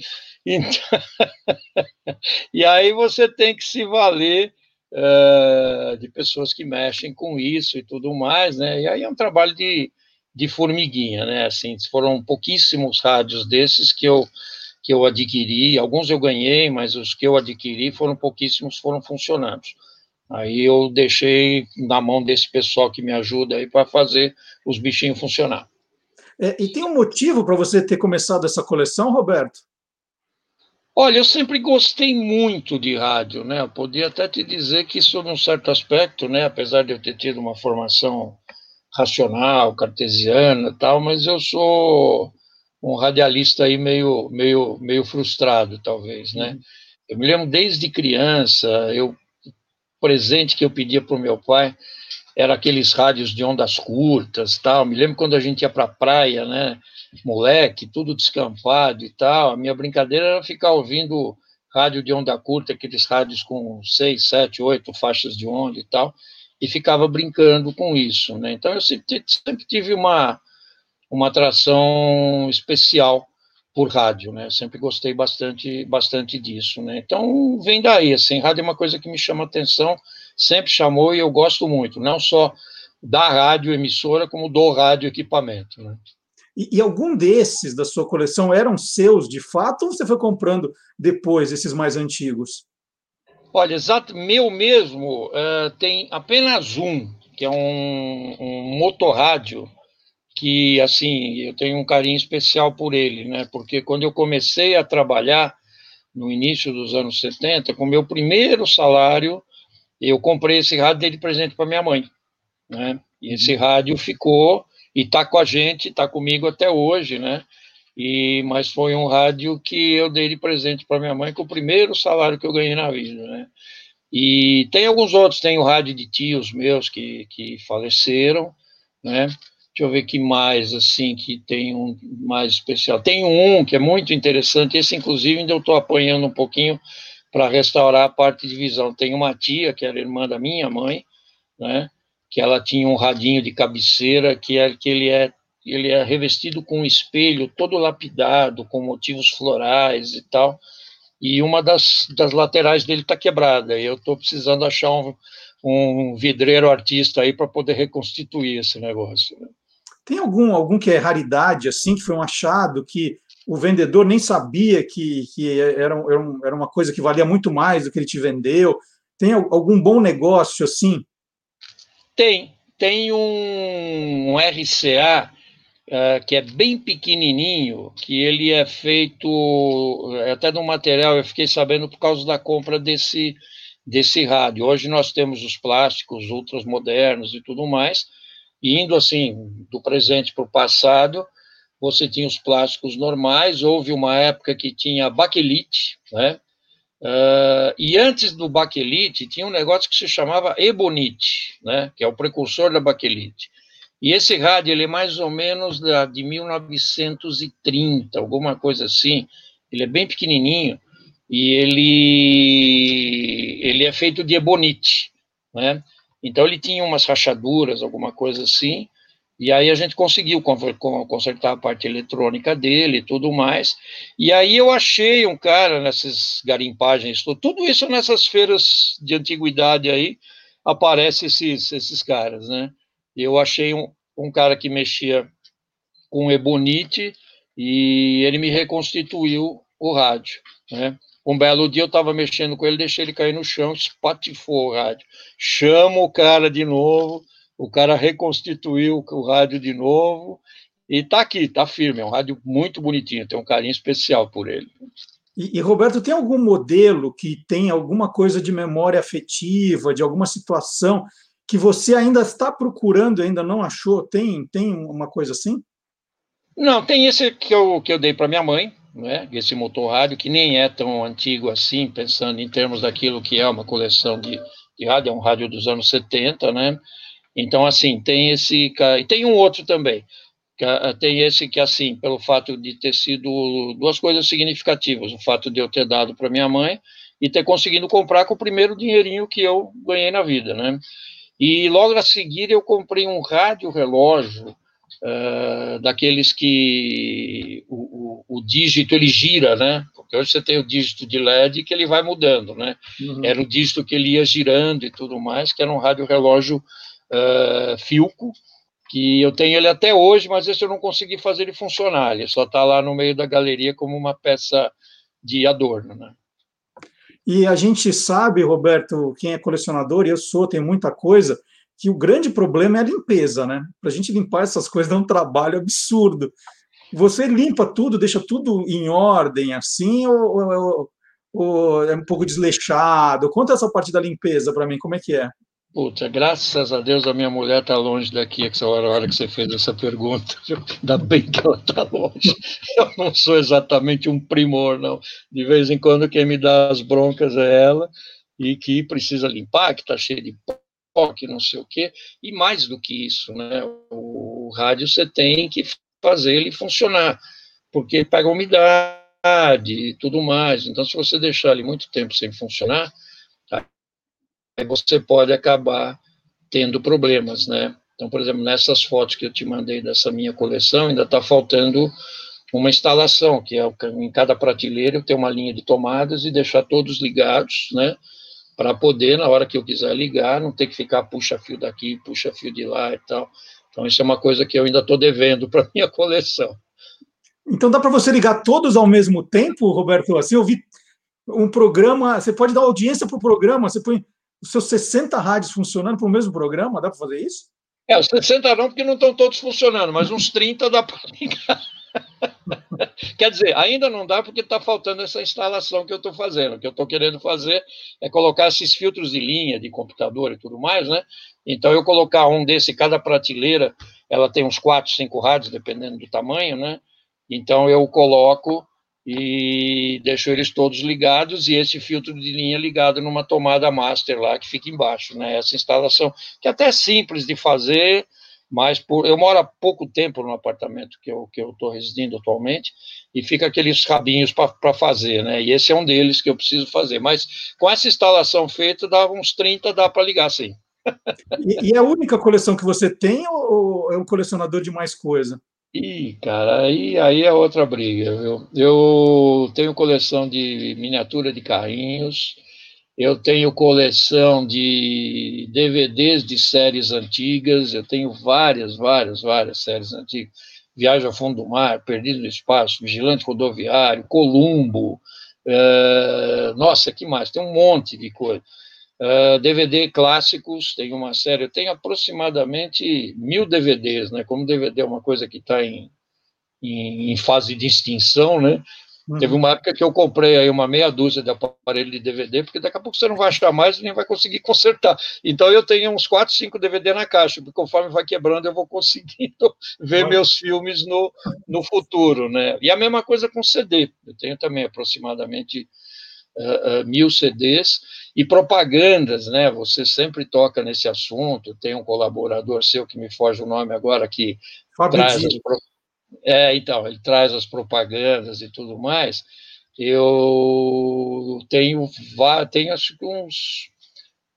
Speaker 22: Então, e aí você tem que se valer uh, de pessoas que mexem com isso e tudo mais, né? E aí é um trabalho de, de formiguinha, né? Assim, foram pouquíssimos rádios desses que eu que eu adquiri, alguns eu ganhei, mas os que eu adquiri foram pouquíssimos, foram funcionando. Aí eu deixei na mão desse pessoal que me ajuda aí para fazer os bichinhos funcionar.
Speaker 1: É, e tem um motivo para você ter começado essa coleção, Roberto?
Speaker 22: Olha, eu sempre gostei muito de rádio, né? Eu podia até te dizer que isso, num certo aspecto, né? Apesar de eu ter tido uma formação racional, cartesiana, tal, mas eu sou um radialista aí meio, meio, meio frustrado, talvez, né? Uhum. Eu me lembro desde criança, eu presente que eu pedia para o meu pai era aqueles rádios de ondas curtas, tal. Me lembro quando a gente ia para a praia, né, moleque, tudo descampado e tal. A minha brincadeira era ficar ouvindo rádio de onda curta, aqueles rádios com seis, sete, oito faixas de onda e tal, e ficava brincando com isso, né? Então eu sempre, sempre tive uma uma atração especial por rádio, né? Sempre gostei bastante, bastante disso, né? Então vem daí, assim, rádio é uma coisa que me chama atenção, sempre chamou e eu gosto muito, não só da rádio emissora, como do rádio equipamento, né?
Speaker 1: E, e, algum desses da sua coleção eram seus de fato ou você foi comprando depois esses mais antigos?
Speaker 22: Olha, exato, meu mesmo uh, tem apenas um, que é um, um motorrádio que assim eu tenho um carinho especial por ele, né? Porque quando eu comecei a trabalhar no início dos anos 70, com meu primeiro salário, eu comprei esse rádio dele de presente para minha mãe, né? E esse uhum. rádio ficou e está com a gente, está comigo até hoje, né? E mas foi um rádio que eu dei de presente para minha mãe com o primeiro salário que eu ganhei na vida, né? E tem alguns outros, tem o rádio de tios meus que, que faleceram, né? Deixa eu ver que mais, assim, que tem um mais especial. Tem um que é muito interessante, esse, inclusive, ainda eu estou apanhando um pouquinho para restaurar a parte de visão. Tem uma tia, que era irmã da minha mãe, né? Que ela tinha um radinho de cabeceira, que, é, que ele, é, ele é revestido com um espelho todo lapidado, com motivos florais e tal, e uma das, das laterais dele está quebrada, e eu estou precisando achar um, um vidreiro artista aí para poder reconstituir esse negócio. né?
Speaker 1: Tem algum, algum que é raridade, assim, que foi um achado que o vendedor nem sabia que, que era, era, um- uma coisa que valia muito mais do que ele te vendeu? Tem al- algum bom negócio assim?
Speaker 22: Tem, tem um, um RCA eh, que é bem pequenininho, que ele é feito eh, até no material, eu fiquei sabendo por causa da compra desse, desse rádio. Hoje nós temos os plásticos ultras modernos e tudo mais, e indo assim, do presente para o passado, você tinha os plásticos normais, houve uma época que tinha baquelite, né? Ah, e antes do baquelite, tinha um negócio que se chamava ebonite, né? Que é o precursor da baquelite. E esse rádio, ele é mais ou menos da, de 1930, alguma coisa assim. Ele é bem pequenininho e ele, ele é feito de ebonite, né? Então ele tinha umas rachaduras, alguma coisa assim, e aí a gente conseguiu consertar a parte eletrônica dele e tudo mais. E aí eu achei um cara nessas garimpagens, tu- tudo isso nessas feiras de antiguidade aí, aparece esses, esses caras, né? Eu achei um, um cara que mexia com ebonite e ele me reconstituiu o rádio, né? Um belo dia eu estava mexendo com ele, deixei ele cair no chão, espatifou o rádio. Chamo o cara de novo, o cara reconstituiu o rádio de novo e tá aqui, tá firme. É um rádio muito bonitinho, tem um carinho especial por ele.
Speaker 1: E, e, Roberto, tem algum modelo que tem alguma coisa de memória afetiva, de alguma situação que você ainda está procurando, ainda não achou? Tem, tem uma coisa assim?
Speaker 22: Não, tem esse que eu, que eu dei para minha mãe, né? esse motor rádio, que nem é tão antigo assim, pensando em termos daquilo que é uma coleção de, de rádio, é um rádio dos anos 70, né? Então, assim, tem esse. E tem um outro também. Tem esse que, assim, pelo fato de ter sido duas coisas significativas: o fato de eu ter dado para minha mãe e ter conseguido comprar com o primeiro dinheirinho que eu ganhei na vida, né? E logo a seguir eu comprei um rádio relógio ah, daqueles que o, o, o dígito ele gira, né? Porque hoje você tem o dígito de LED que ele vai mudando, né? Era o dígito que ele ia girando e tudo mais, que era um rádio relógio ah, Filco, que eu tenho ele até hoje, mas esse eu não consegui fazer ele funcionar. Ele só está lá no meio da galeria como uma peça de adorno, né?
Speaker 1: E a gente sabe, Roberto, quem é colecionador, e eu sou, tem muita coisa, que o grande problema é a limpeza, né? Para a gente limpar essas coisas dá um trabalho absurdo. Você limpa tudo, deixa tudo em ordem assim, ou, ou- ou é um pouco desleixado? Conta essa parte da limpeza para mim, como é que é?
Speaker 22: Puta, graças a Deus a minha mulher está longe daqui, essa hora, a hora que você fez essa pergunta. Ainda bem que ela está longe. Eu não sou exatamente um primor, não. De vez em quando quem me dá as broncas é ela, e que precisa limpar, que está cheio de pó, que não sei o quê. E mais do que isso, né? O rádio você tem que fazer ele funcionar, porque ele pega umidade e tudo mais. Então, se você deixar ele muito tempo sem funcionar, você pode acabar tendo problemas, né? Então, por exemplo, nessas fotos que eu te mandei dessa minha coleção, ainda está faltando uma instalação, que é em cada prateleira eu uma linha de tomadas e deixar todos ligados, né? Para poder, na hora que eu quiser ligar, não ter que ficar puxa fio daqui, puxa fio de lá e tal. Então, isso é uma coisa que eu ainda estou devendo para minha coleção.
Speaker 1: Então dá para você ligar todos ao mesmo tempo, Roberto? Assim, eu vi um programa, você pode dar audiência para o programa, você põe os seus 60 rádios funcionando para o mesmo programa, dá para fazer isso?
Speaker 22: É, os 60 não, porque não estão todos funcionando, mas uns 30 dá para ligar. Quer dizer, ainda não dá porque está faltando essa instalação que eu estou fazendo. O que eu estou querendo fazer é colocar esses filtros de linha de computador e tudo mais, né? Então, eu colocar um desse, cada prateleira, ela tem uns quatro, cinco rádios, dependendo do tamanho, né? Então eu coloco e deixo eles todos ligados e esse filtro de linha ligado numa tomada master lá que fica embaixo, né? Essa instalação que até é simples de fazer, mas por, eu moro há pouco tempo no apartamento que eu que eu estou residindo atualmente e fica aqueles rabinhos para fazer, né? E esse é um deles que eu preciso fazer. Mas com essa instalação feita, dá uns 30, dá para ligar sim.
Speaker 1: E, e é a única coleção que você tem ou é um colecionador de mais coisa?
Speaker 22: Ih, cara, aí, aí é outra briga, viu? Eu tenho coleção de miniatura de carrinhos, eu tenho coleção de DVDs de séries antigas, eu tenho várias, várias, várias séries antigas. Viagem ao Fundo do Mar, Perdido no Espaço, Vigilante Rodoviário, Columbo, eh, nossa, que mais? Tem um monte de coisa. Uh, DVD clássicos, tem uma série, eu tenho aproximadamente mil DVDs, né? Como DVD é uma coisa que está em, em, em, fase de extinção, né? Uhum. Teve uma época que eu comprei aí uma meia dúzia de aparelho de DVD, porque daqui a pouco você não vai achar mais e nem vai conseguir consertar. Então eu tenho uns 4, 5 DVD na caixa, porque conforme vai quebrando eu vou conseguindo ver uhum. meus filmes no, no futuro, né? E a mesma coisa com CD. Eu tenho também aproximadamente uh, uh, mil CDs e propagandas, né? Você sempre toca nesse assunto. Tem um colaborador seu que me foge o nome agora que
Speaker 1: Fábio
Speaker 22: traz as, é, então ele traz as propagandas e tudo mais. Eu tenho, tenho acho que uns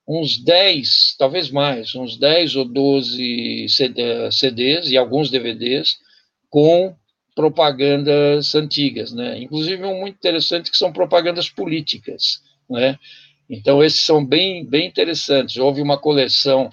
Speaker 22: uns 10, talvez mais, uns 10 ou 12 CDs e alguns DVDs com propagandas antigas, né? Inclusive um muito interessante que são propagandas políticas, né? Então, esses são bem, bem interessantes. Houve uma coleção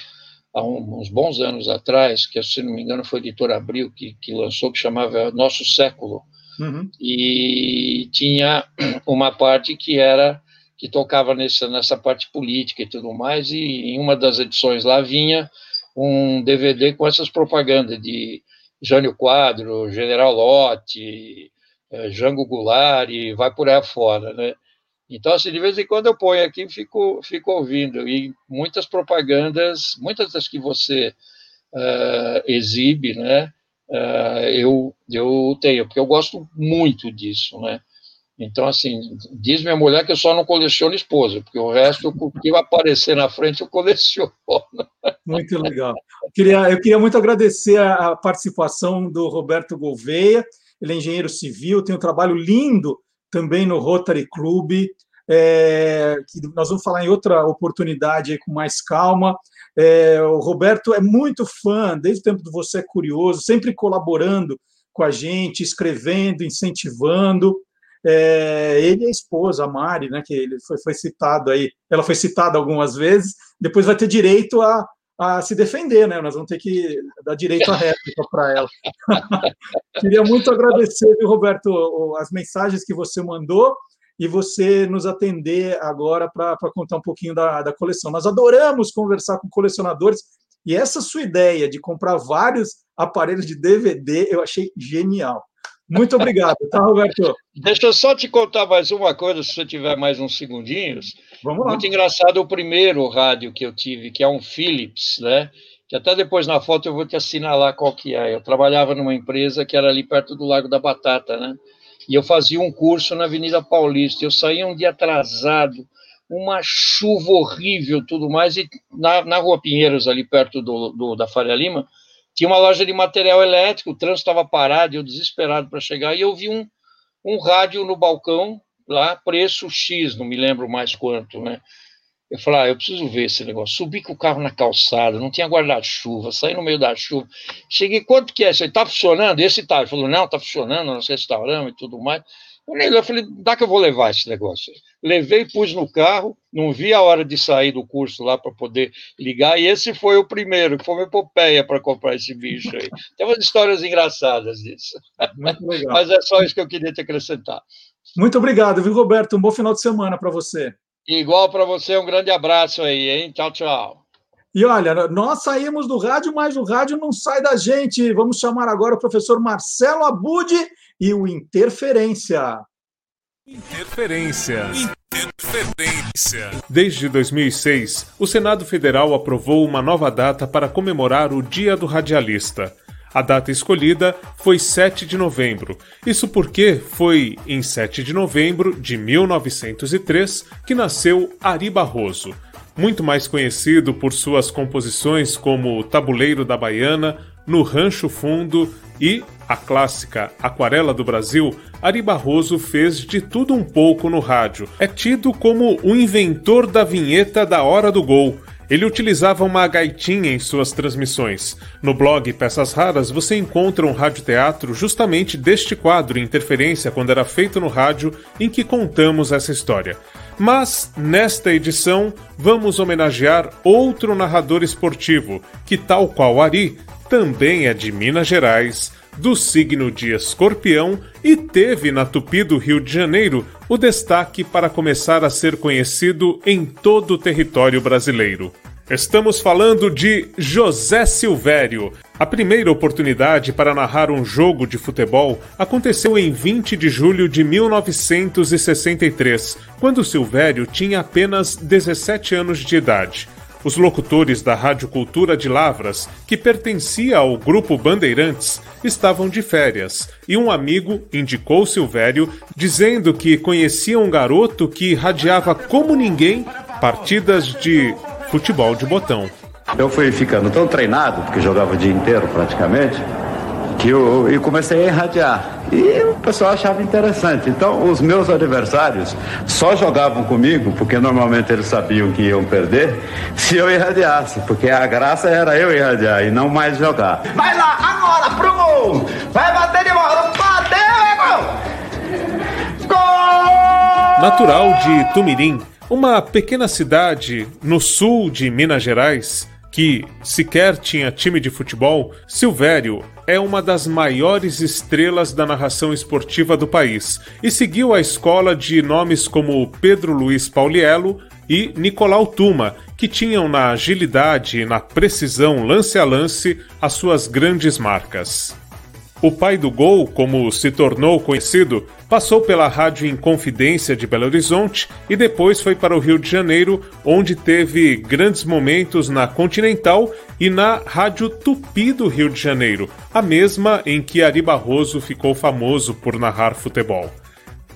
Speaker 22: há uns bons anos atrás, que, se não me engano, foi a editora Abril que, que lançou, que chamava Nosso Século. Uhum. E tinha uma parte que era que tocava nessa, nessa parte política e tudo mais, e em uma das edições lá vinha um DVD com essas propagandas de Jânio Quadro, General Lotte, eh, Jango Goulart, e vai por aí fora, né? Então, assim, de vez em quando eu ponho aqui e fico, fico ouvindo. E muitas propagandas, muitas das que você uh, exibe, né, uh, eu, eu tenho, porque eu gosto muito disso, né. Então, assim, diz minha mulher que eu só não coleciono esposa, porque o resto, o que aparecer na frente, eu coleciono.
Speaker 1: Muito legal. Eu queria, eu queria muito agradecer a participação do Roberto Gouveia, ele é engenheiro civil, tem um trabalho lindo também no Rotary Club, é, que nós vamos falar em outra oportunidade com mais calma. É, o Roberto é muito fã, desde o tempo do Você é Curioso, sempre colaborando com a gente, escrevendo, incentivando. É, ele e a esposa, a Mari, né, que ele foi, foi citado aí, ela foi citada algumas vezes, depois vai ter direito a, a se defender, né? Nós vamos ter que dar direito à réplica para ela. Queria muito agradecer, viu, Roberto, as mensagens que você mandou e você nos atender agora para contar um pouquinho da, da coleção. Nós adoramos conversar com colecionadores e essa sua ideia de comprar vários aparelhos de DVD eu achei genial. Muito obrigado, tá, Roberto?
Speaker 22: Deixa eu só te contar mais uma coisa, se você tiver mais uns segundinhos.
Speaker 1: Vamos lá.
Speaker 22: Muito engraçado o primeiro rádio que eu tive, que é um Philips, né? Que até depois na foto eu vou te assinalar qual que é. Eu trabalhava numa empresa que era ali perto do Lago da Batata, né? E eu fazia um curso na Avenida Paulista. Eu saía um dia atrasado, uma chuva horrível, tudo mais, e na, na Rua Pinheiros, ali perto do, do da Faria Lima, tinha uma loja de material elétrico, o trânsito estava parado, eu desesperado para chegar, e eu vi um, um rádio no balcão, lá, preço X, não me lembro mais quanto, né? Eu falei, ah, eu preciso ver esse negócio. Subi com o carro na calçada, não tinha guarda-chuva, saí no meio da chuva. Cheguei, quanto que é? Você está funcionando? Esse tá. Ele falou, não, está funcionando, nós restauramos e tudo mais. Eu falei, dá que eu vou levar esse negócio. Levei, pus no carro, não vi a hora de sair do curso lá para poder ligar, e esse foi o primeiro, que foi uma epopeia para comprar esse bicho aí. Tem umas histórias engraçadas disso. Mas é só isso que eu queria te acrescentar.
Speaker 1: Muito obrigado, viu, Roberto? Um bom final de semana para você.
Speaker 22: Igual para você, um grande abraço aí, hein? Tchau, tchau.
Speaker 1: E olha, nós saímos do rádio, mas o rádio não sai da gente. Vamos chamar agora o professor Marcelo Abud e o Interferência.
Speaker 23: Interferência. Interferência. Desde 2006, o Senado Federal aprovou uma nova data para comemorar o Dia do Radialista. A data escolhida foi 7 de novembro. Isso porque foi em 7 de novembro de 1903 que nasceu Ari Barroso. Muito mais conhecido por suas composições como Tabuleiro da Baiana, No Rancho Fundo e a clássica Aquarela do Brasil, Ari Barroso fez de tudo um pouco no rádio. É tido como o inventor da vinheta da Hora do Gol. Ele utilizava uma gaitinha em suas transmissões. No blog Peças Raras você encontra um radioteatro justamente deste quadro Interferência quando era feito no rádio em que contamos essa história. Mas, nesta edição, vamos homenagear outro narrador esportivo, que, tal qual Ari, também é de Minas Gerais, do signo de Escorpião e teve na Tupi do Rio de Janeiro o destaque para começar a ser conhecido em todo o território brasileiro. Estamos falando de José Silvério. A primeira oportunidade para narrar um jogo de futebol aconteceu em 20 de julho de 1963, quando Silvério tinha apenas 17 anos de idade. Os locutores da Rádio Cultura de Lavras, que pertencia ao Grupo Bandeirantes, estavam de férias e um amigo indicou Silvério, dizendo que conhecia um garoto que radiava como ninguém partidas de futebol de botão.
Speaker 24: Eu fui ficando tão treinado, porque jogava o dia inteiro praticamente, que eu, eu comecei a irradiar. E o pessoal achava interessante. Então, os meus adversários só jogavam comigo, porque normalmente eles sabiam que iam perder, se eu irradiasse, porque a graça era eu irradiar e não mais jogar.
Speaker 10: Vai lá, agora pro gol! Vai bater de bola! Bateu, é gol! Gol!
Speaker 23: Natural de Tumirim, uma pequena cidade no sul de Minas Gerais, que sequer tinha time de futebol, Silvério é uma das maiores estrelas da narração esportiva do país e seguiu a escola de nomes como Pedro Luiz Pauliello e Nicolau Tuma, que tinham na agilidade e na precisão lance a lance as suas grandes marcas. O pai do gol, como se tornou conhecido, passou pela Rádio Inconfidência de Belo Horizonte e depois foi para o Rio de Janeiro, onde teve grandes momentos na Continental e na Rádio Tupi do Rio de Janeiro, a mesma em que Ari Barroso ficou famoso por narrar futebol.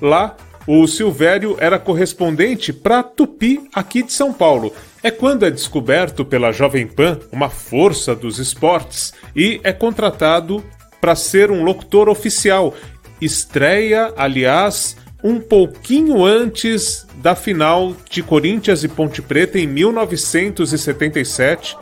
Speaker 23: Lá, o Silvério era correspondente para Tupi aqui de São Paulo. É quando é descoberto pela Jovem Pan, uma força dos esportes, e é contratado para ser um locutor oficial. Estreia, aliás, um pouquinho antes da final de Corinthians e Ponte Preta em 1977.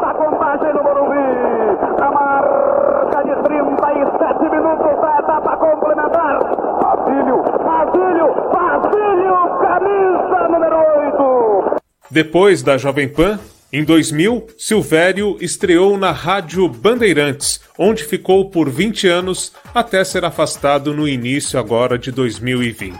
Speaker 10: Da contagem no Morumbi. A marca de 37 minutos da etapa complementar. Basílio, Basílio, Basílio, camisa número 8.
Speaker 23: Depois da Jovem Pan, em 2000, Silvério estreou na Rádio Bandeirantes, onde ficou por 20 anos até ser afastado no início agora de 2020.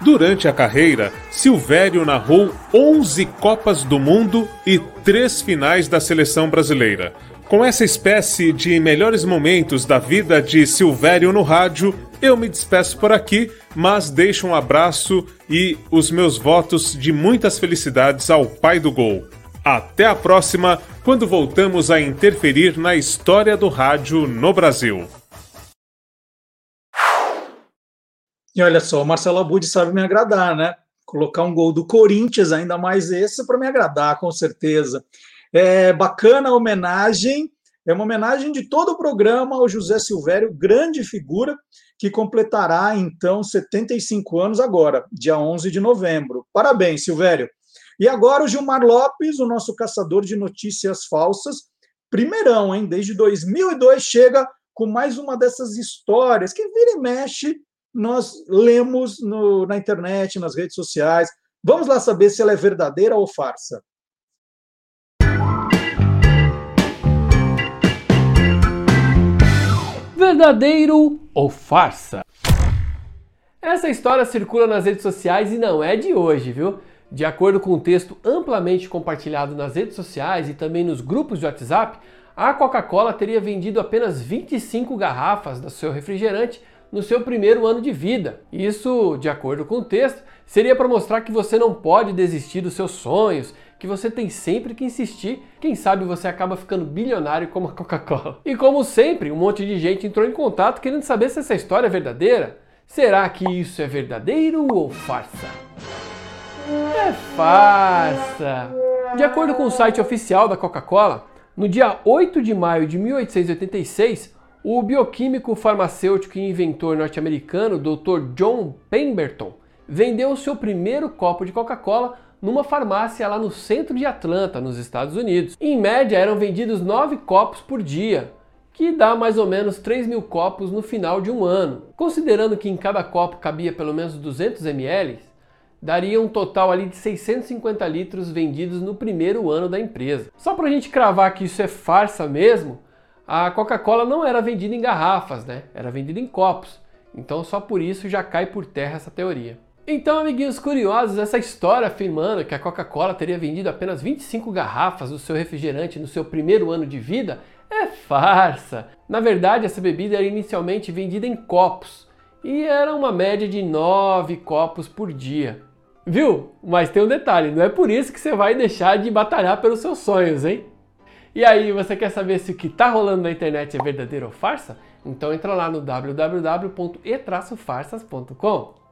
Speaker 23: Durante a carreira, Silvério narrou 11 Copas do Mundo e 3 finais da seleção brasileira. Com essa espécie de melhores momentos da vida de Silvério no rádio, eu me despeço por aqui, mas deixo um abraço e os meus votos de muitas felicidades ao pai do gol. Até a próxima, quando voltamos a interferir na história do rádio no Brasil.
Speaker 1: E olha só, o Marcelo Abud sabe me agradar, né? Colocar um gol do Corinthians, ainda mais esse, para me agradar, com certeza. É bacana a homenagem, é uma homenagem de todo o programa ao José Silvério, grande figura, que completará então 75 anos agora, dia 11 de novembro. Parabéns, Silvério. E agora o Gilmar Lopes, o nosso caçador de notícias falsas, primeirão, hein? Desde 2002 chega com mais uma dessas histórias que vira e mexe nós lemos no, na internet, nas redes sociais. Vamos lá saber se ela é verdadeira ou farsa.
Speaker 25: Verdadeiro ou farsa? Essa história circula nas redes sociais e não é de hoje, viu? De acordo com um texto amplamente compartilhado nas redes sociais e também nos grupos de WhatsApp, a Coca-Cola teria vendido apenas 25 garrafas do seu refrigerante no seu primeiro ano de vida. Isso, de acordo com o texto, seria para mostrar que você não pode desistir dos seus sonhos, que você tem sempre que insistir. Quem sabe você acaba ficando bilionário como a Coca-Cola. E como sempre, um monte de gente entrou em contato querendo saber se essa história é verdadeira. Será que isso é verdadeiro ou farsa? É farsa! De acordo com o site oficial da Coca-Cola, no dia 8 de maio de 1886, o bioquímico farmacêutico e inventor norte-americano Dr. John Pemberton vendeu seu primeiro copo de Coca-Cola numa farmácia lá no centro de Atlanta, nos Estados Unidos. Em média, eram vendidos 9 copos por dia, que dá mais ou menos 3 mil copos no final de um ano. Considerando que em cada copo cabia pelo menos 200 ml, daria um total ali de 650 litros vendidos no primeiro ano da empresa. Só para a gente cravar que isso é farsa mesmo, a Coca-Cola não era vendida em garrafas, né? Era vendida em copos. Então só por isso já cai por terra essa teoria. Então, amiguinhos curiosos, essa história afirmando que a Coca-Cola teria vendido apenas 25 garrafas do seu refrigerante no seu primeiro ano de vida é farsa. Na verdade, essa bebida era inicialmente vendida em copos e era uma média de 9 copos por dia. Viu? Mas tem um detalhe, não é por isso que você vai deixar de batalhar pelos seus sonhos, hein? E aí, você quer saber se o que está rolando na internet é verdadeiro ou farsa? Então entra lá no www.e-farsas.com.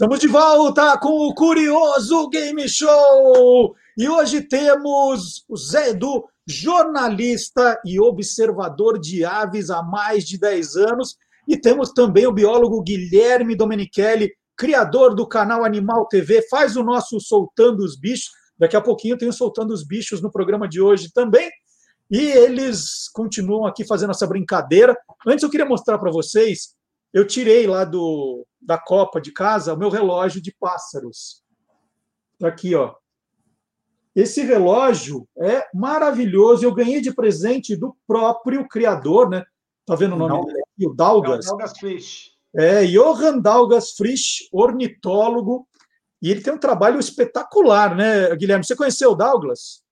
Speaker 1: Estamos de volta com o Curioso Game Show! E hoje temos o Zé Edu, jornalista e observador de aves há mais de 10 anos. E temos também o biólogo Guilherme Domenichelli, criador do canal Animal TV, faz o nosso Soltando os Bichos. Daqui a pouquinho tem o Soltando os Bichos no programa de hoje também. E eles continuam aqui fazendo essa brincadeira. Antes eu queria mostrar para vocês, eu tirei lá do, da copa de casa o meu relógio de pássaros. Tá aqui, ó. Esse relógio é maravilhoso. Eu ganhei de presente do próprio criador, né? Tá vendo o nome dele aqui? O Dalgas.
Speaker 12: Dalgas Fish.
Speaker 1: É, Johann Dalgas Frisch, ornitólogo, e ele tem um trabalho espetacular, né, Guilherme? Você conheceu o Douglas?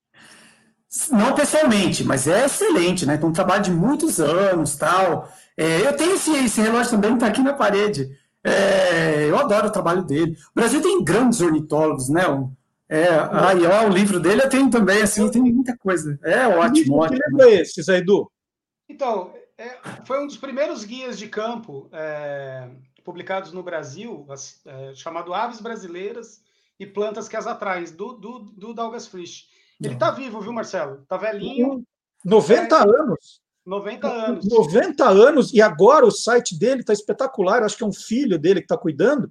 Speaker 11: Não pessoalmente, mas é excelente, né? Tem um trabalho de muitos anos, tal. É, eu tenho esse, esse relógio também, está aqui na parede. É, eu adoro o trabalho dele. O Brasil tem grandes ornitólogos, né? É, aí, ó, o livro dele eu tenho também, assim, tem muita coisa. É ótimo, ótimo.
Speaker 1: Que livro é esse, Zé Edu?
Speaker 12: Então, é, foi um dos primeiros guias de campo é, publicados no Brasil, é, chamado Aves Brasileiras e Plantas que as Atraem, do, do, do Dalgas Frisch. Ele está vivo, viu, Marcelo? Está velhinho.
Speaker 1: 90
Speaker 12: é,
Speaker 1: anos.
Speaker 12: 90 anos.
Speaker 1: 90 anos, e agora o site dele está espetacular, acho que é um filho dele que está cuidando.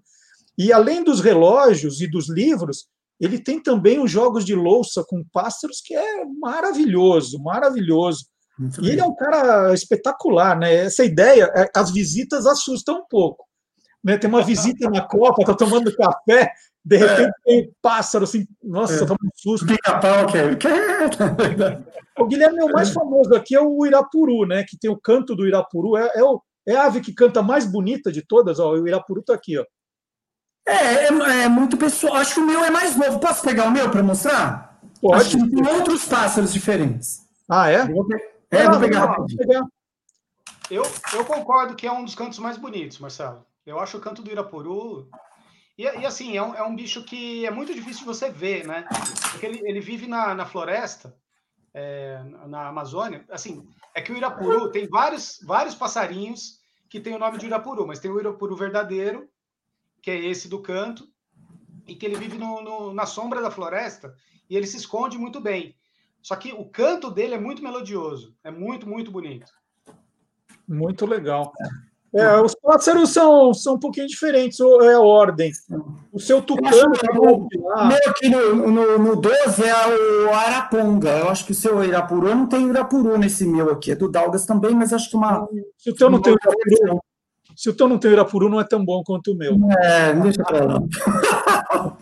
Speaker 1: E além dos relógios e dos livros, ele tem também os jogos de louça com pássaros, que é maravilhoso, maravilhoso. Muito e bem. ele é um cara espetacular, né? Essa ideia, as visitas assustam um pouco. Né? Tem uma visita na Copa, tá tomando café, de repente é. tem um pássaro assim, nossa, é. toma um susto.
Speaker 11: Pica-pau, que é.
Speaker 1: O Guilherme, o mais famoso aqui é o Irapuru, né? Que tem o canto do Irapuru, é, é, o, é a ave que canta mais bonita de todas, ó. O Irapuru tá aqui, ó.
Speaker 11: É, é, é, muito pessoal. Acho que o meu é mais novo. Posso pegar o meu para mostrar?
Speaker 1: Pode.
Speaker 11: Acho que tem outros pássaros diferentes.
Speaker 1: Ah, é?
Speaker 11: É, vou pegar. Vou pegar.
Speaker 12: Eu, eu concordo que é um dos cantos mais bonitos, Marcelo. Eu acho o canto do Irapuru. E, e assim, é um, é um, bicho que é muito difícil de você ver, né? Porque ele, ele vive na, na floresta, é, na Amazônia. Assim, é que o Irapuru tem vários, vários passarinhos que tem o nome de Irapuru, mas tem o Irapuru verdadeiro, que é esse do canto, e que ele vive no, no, na sombra da floresta e ele se esconde muito bem. Só que o canto dele é muito melodioso, é muito, muito bonito.
Speaker 1: Muito legal. É, os pássaros são, são um pouquinho diferentes, é a ordem. O seu tucano.
Speaker 11: O meu aqui no, no, no 12 é o Araponga. Eu acho que o seu Irapuru, eu não tenho Irapuru nesse meu aqui. É do Dalgas também, mas acho que uma.
Speaker 1: Se o teu não tem Irapuru, se o teu não tem Irapuru, não é tão bom quanto o meu.
Speaker 11: É, deixa pra lá.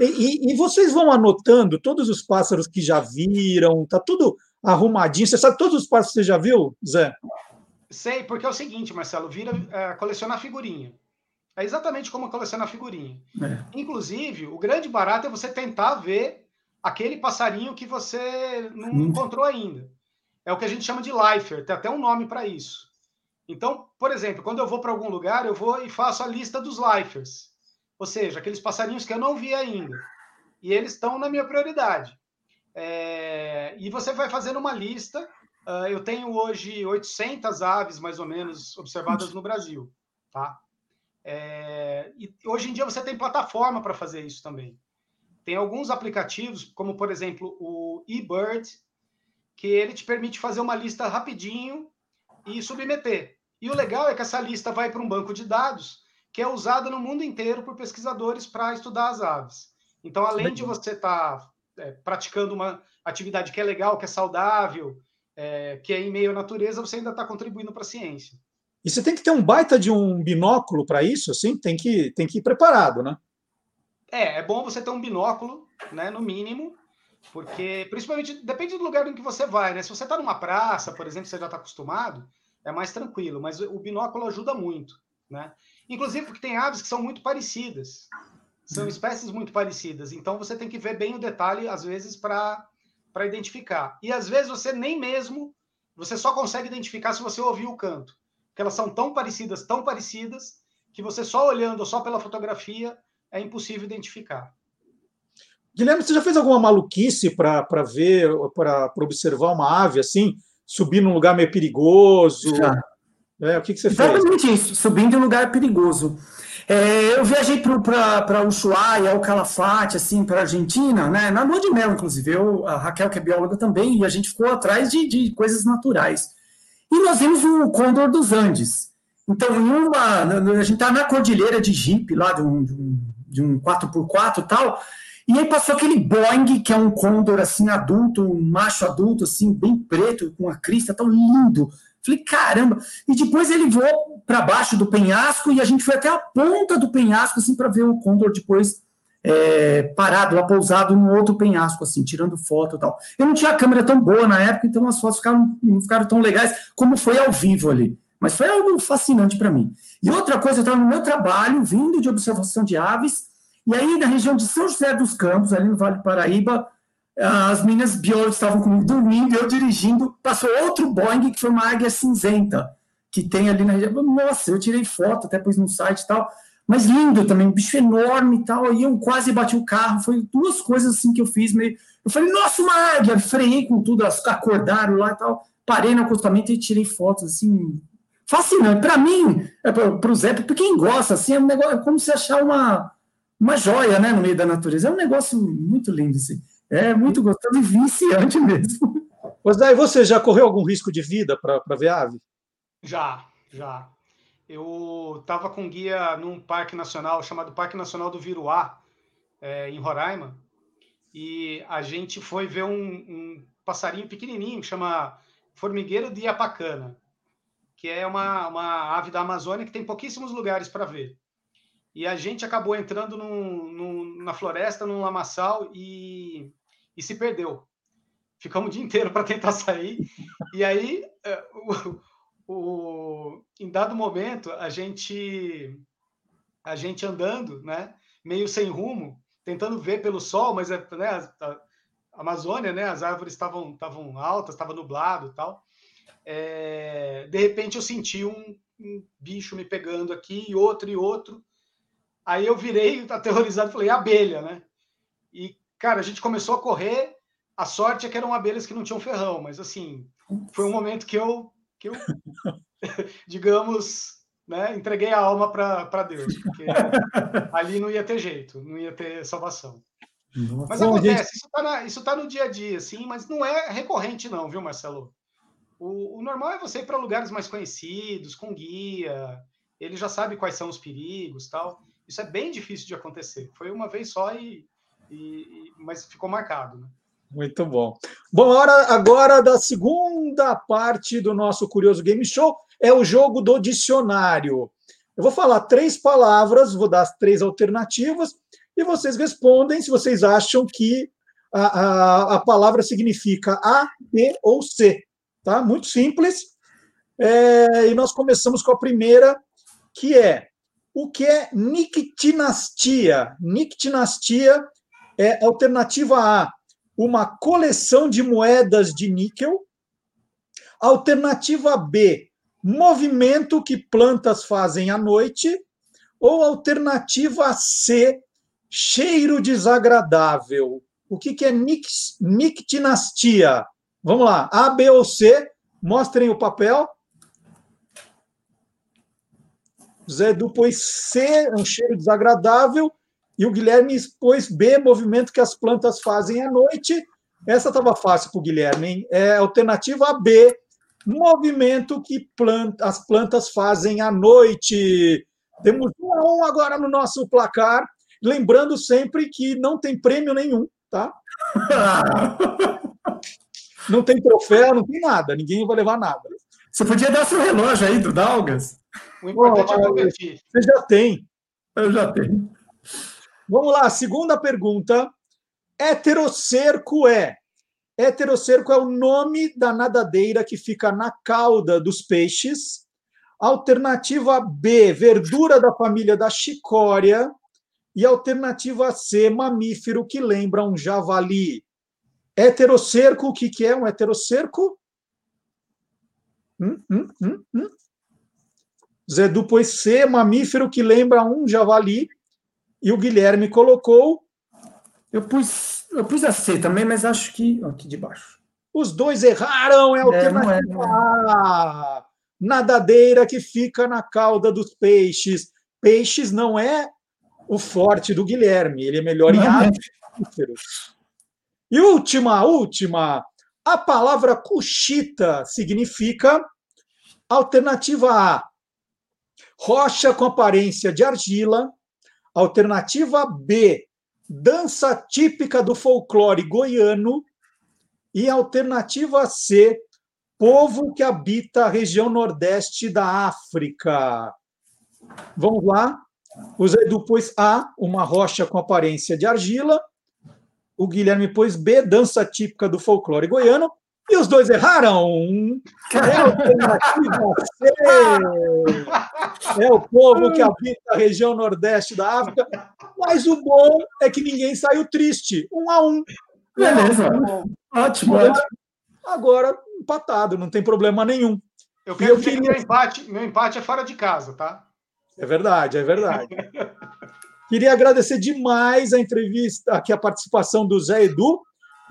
Speaker 1: E, e, vocês vão anotando todos os pássaros que já viram, tá tudo arrumadinho. Você sabe todos os pássaros que você já viu, Zé?
Speaker 12: Sei, porque é o seguinte, Marcelo, vira é, colecionar figurinha. É exatamente como colecionar figurinha. É. Inclusive, o grande barato é você tentar ver aquele passarinho que você não hum. encontrou ainda. É o que a gente chama de lifer, tem até um nome para isso. Então, por exemplo, quando eu vou para algum lugar, eu vou e faço a lista dos lifers, ou seja, aqueles passarinhos que eu não vi ainda. E eles estão na minha prioridade. É, e você vai fazendo uma lista. Uh, eu tenho hoje 800 aves, mais ou menos, observadas no Brasil. Tá? É, e hoje em dia você tem plataforma para fazer isso também. Tem alguns aplicativos, como por exemplo o eBird, que ele te permite fazer uma lista rapidinho e submeter. E o legal é que essa lista vai para um banco de dados que é usado no mundo inteiro por pesquisadores para estudar as aves. Então, além de você estar tá, é, praticando uma atividade que é legal, que é saudável, é, que é em meio à natureza, você ainda está contribuindo para a ciência.
Speaker 1: E você tem que ter um baita de um binóculo para isso, assim, tem que, tem que ir preparado, né?
Speaker 12: É, é bom você ter um binóculo, né, no mínimo, porque principalmente depende do lugar em que você vai, né? Se você está numa praça, por exemplo, você já está acostumado, é mais tranquilo, mas o binóculo ajuda muito, né? Inclusive porque tem aves que são muito parecidas, são espécies muito parecidas, então você tem que ver bem o detalhe às vezes para para identificar. E às vezes você nem mesmo, você só consegue identificar se você ouvir o canto, porque elas são tão parecidas, tão parecidas, que você só olhando ou só pela fotografia é impossível identificar.
Speaker 1: Guilherme, você já fez alguma maluquice para ver, para observar uma ave assim, subir num lugar meio perigoso?
Speaker 11: Já.
Speaker 1: É, o que, que você
Speaker 11: Exatamente
Speaker 1: fez?
Speaker 11: isso, subindo em um lugar perigoso. É, eu viajei para Ushuaia, o Calafate, assim, para Argentina, né? Na lua de mel, inclusive. Eu, a Raquel, que é bióloga também, e a gente ficou atrás de, de coisas naturais. E nós vimos o Condor dos Andes. Então, uma, a gente está na cordilheira de Jeep, lá de um, de um, de um 4x4 e tal, e aí passou aquele Boeing, que é um Condor, assim, adulto, um macho adulto, assim, bem preto, com a crista tão lindo, Falei, caramba! E depois ele voou para baixo do penhasco e a gente foi até a ponta do penhasco, assim, para ver o Condor depois é, parado, lá pousado no outro penhasco, assim, tirando foto e tal. Eu não tinha câmera tão boa na época, então as fotos ficaram, não ficaram tão legais como foi ao vivo ali. Mas foi algo fascinante para mim. E outra coisa, eu estava no meu trabalho, vindo de observação de aves, e aí na região de São José dos Campos, ali no Vale do Paraíba, as meninas biólogas estavam comigo dormindo, eu dirigindo, passou outro Boeing, que foi uma águia cinzenta, que tem ali na região. Nossa, eu tirei foto, até pus no site e tal, mas lindo também, um bicho enorme e tal, aí eu quase bati o carro, foi duas coisas assim que eu fiz, meio... eu falei, nossa, uma águia, freiei com tudo, elas acordaram lá e tal, parei no acostamento e tirei fotos, assim, fascinante, para mim, é para o Zé, para quem gosta, assim, é um negócio, é como se achar uma, uma joia, né, no meio da natureza, é um negócio muito lindo, assim. É muito gostoso e viciante mesmo.
Speaker 1: Mas daí você já correu algum risco de vida para ver ave?
Speaker 12: Já, já. Eu estava com guia num parque nacional chamado Parque Nacional do Viruá, é, em Roraima, e a gente foi ver um, um passarinho pequenininho que chama formigueiro de Iapacana, que é uma, uma ave da Amazônia que tem pouquíssimos lugares para ver. E a gente acabou entrando num, num, na floresta, num lamaçal, e e se perdeu. Ficamos o dia inteiro para tentar sair. E aí, é, o, o, em dado momento, a gente, a gente andando, né, meio sem rumo, tentando ver pelo sol, mas é, né, a, Amazônia, né, as árvores estavam estavam altas, estava nublado e tal. É, de repente eu senti um, um, bicho me pegando aqui e outro e outro. Aí eu virei aterrorizado falei abelha, né? Cara, a gente começou a correr. A sorte é que eram abelhas que não tinham ferrão, mas assim, foi um momento que eu, que eu digamos, né, entreguei a alma para Deus, porque ali não ia ter jeito, não ia ter salvação. Nossa, mas acontece, isso está tá no dia a dia, sim, mas não é recorrente, não, viu, Marcelo? O, o normal é você ir para lugares mais conhecidos, com guia, ele já sabe quais são os perigos tal. Isso é bem difícil de acontecer. Foi uma vez só e e, mas ficou marcado. Né?
Speaker 1: Muito bom. Bom, hora agora da segunda parte do nosso Curioso Game Show é o jogo do dicionário. Eu vou falar três palavras, vou dar as três alternativas e vocês respondem se vocês acham que a, a, a palavra significa A, B ou C. Tá? Muito simples. É, e nós começamos com a primeira, que é o que é nictinastia? Nictinastia é alternativa A, uma coleção de moedas de níquel. Alternativa B, movimento que plantas fazem à noite, ou alternativa C, cheiro desagradável. O que, que é nic- nictinastia? Vamos lá, A, B ou C, mostrem o papel. Zé Edu pôs C, um cheiro desagradável, e o Guilherme pôs B, movimento que as plantas fazem à noite. Essa estava fácil para o Guilherme, hein? É alternativa B, movimento que planta- as plantas fazem à noite. Temos um a um agora no nosso placar. Lembrando sempre que não tem prêmio nenhum, tá? Não tem troféu, não tem nada. Ninguém vai levar nada.
Speaker 11: Você podia dar seu relógio aí do Dalgas?
Speaker 12: O importante é competir.
Speaker 1: Você já tem.
Speaker 11: Eu já tenho.
Speaker 1: Vamos lá, segunda pergunta. Heterocerco é. Heterocerco é o nome da nadadeira que fica na cauda dos peixes. Alternativa B, verdura da família da chicória. E alternativa C, mamífero que lembra um javali. Heterocerco, o que, que é um heterocerco? Hum, hum, hum, hum. Pôs C, mamífero que lembra um javali. E o Guilherme colocou.
Speaker 11: Eu pus, eu pus a C também, mas acho que. Aqui de baixo.
Speaker 1: Os dois erraram, é a
Speaker 11: É, não é, não
Speaker 1: A. Nadadeira que fica na cauda dos peixes. Peixes não é o forte do Guilherme, ele é melhor em
Speaker 11: Não é.
Speaker 1: aves e. E última, última. A palavra cuchita significa alternativa A, rocha com aparência de argila. Alternativa B, dança típica do folclore goiano. E alternativa C, povo que habita a região nordeste da África. Vamos lá. O Zé Edu pôs A, uma rocha com aparência de argila. O Guilherme pôs B, dança típica do folclore goiano. E os dois erraram. É a alternativa C. É o povo que habita a região nordeste da África. Mas o bom é que ninguém saiu triste. Um a um.
Speaker 11: Beleza. Ótimo,
Speaker 1: Agora-
Speaker 11: ótimo.
Speaker 1: Agora, empatado, não tem problema nenhum.
Speaker 12: Eu quero
Speaker 1: eu
Speaker 12: dizer que
Speaker 1: queria-
Speaker 12: meu empate, meu empate é fora de casa, tá?
Speaker 1: É verdade, é verdade. Queria agradecer demais a entrevista, aqui a participação do Zé Edu,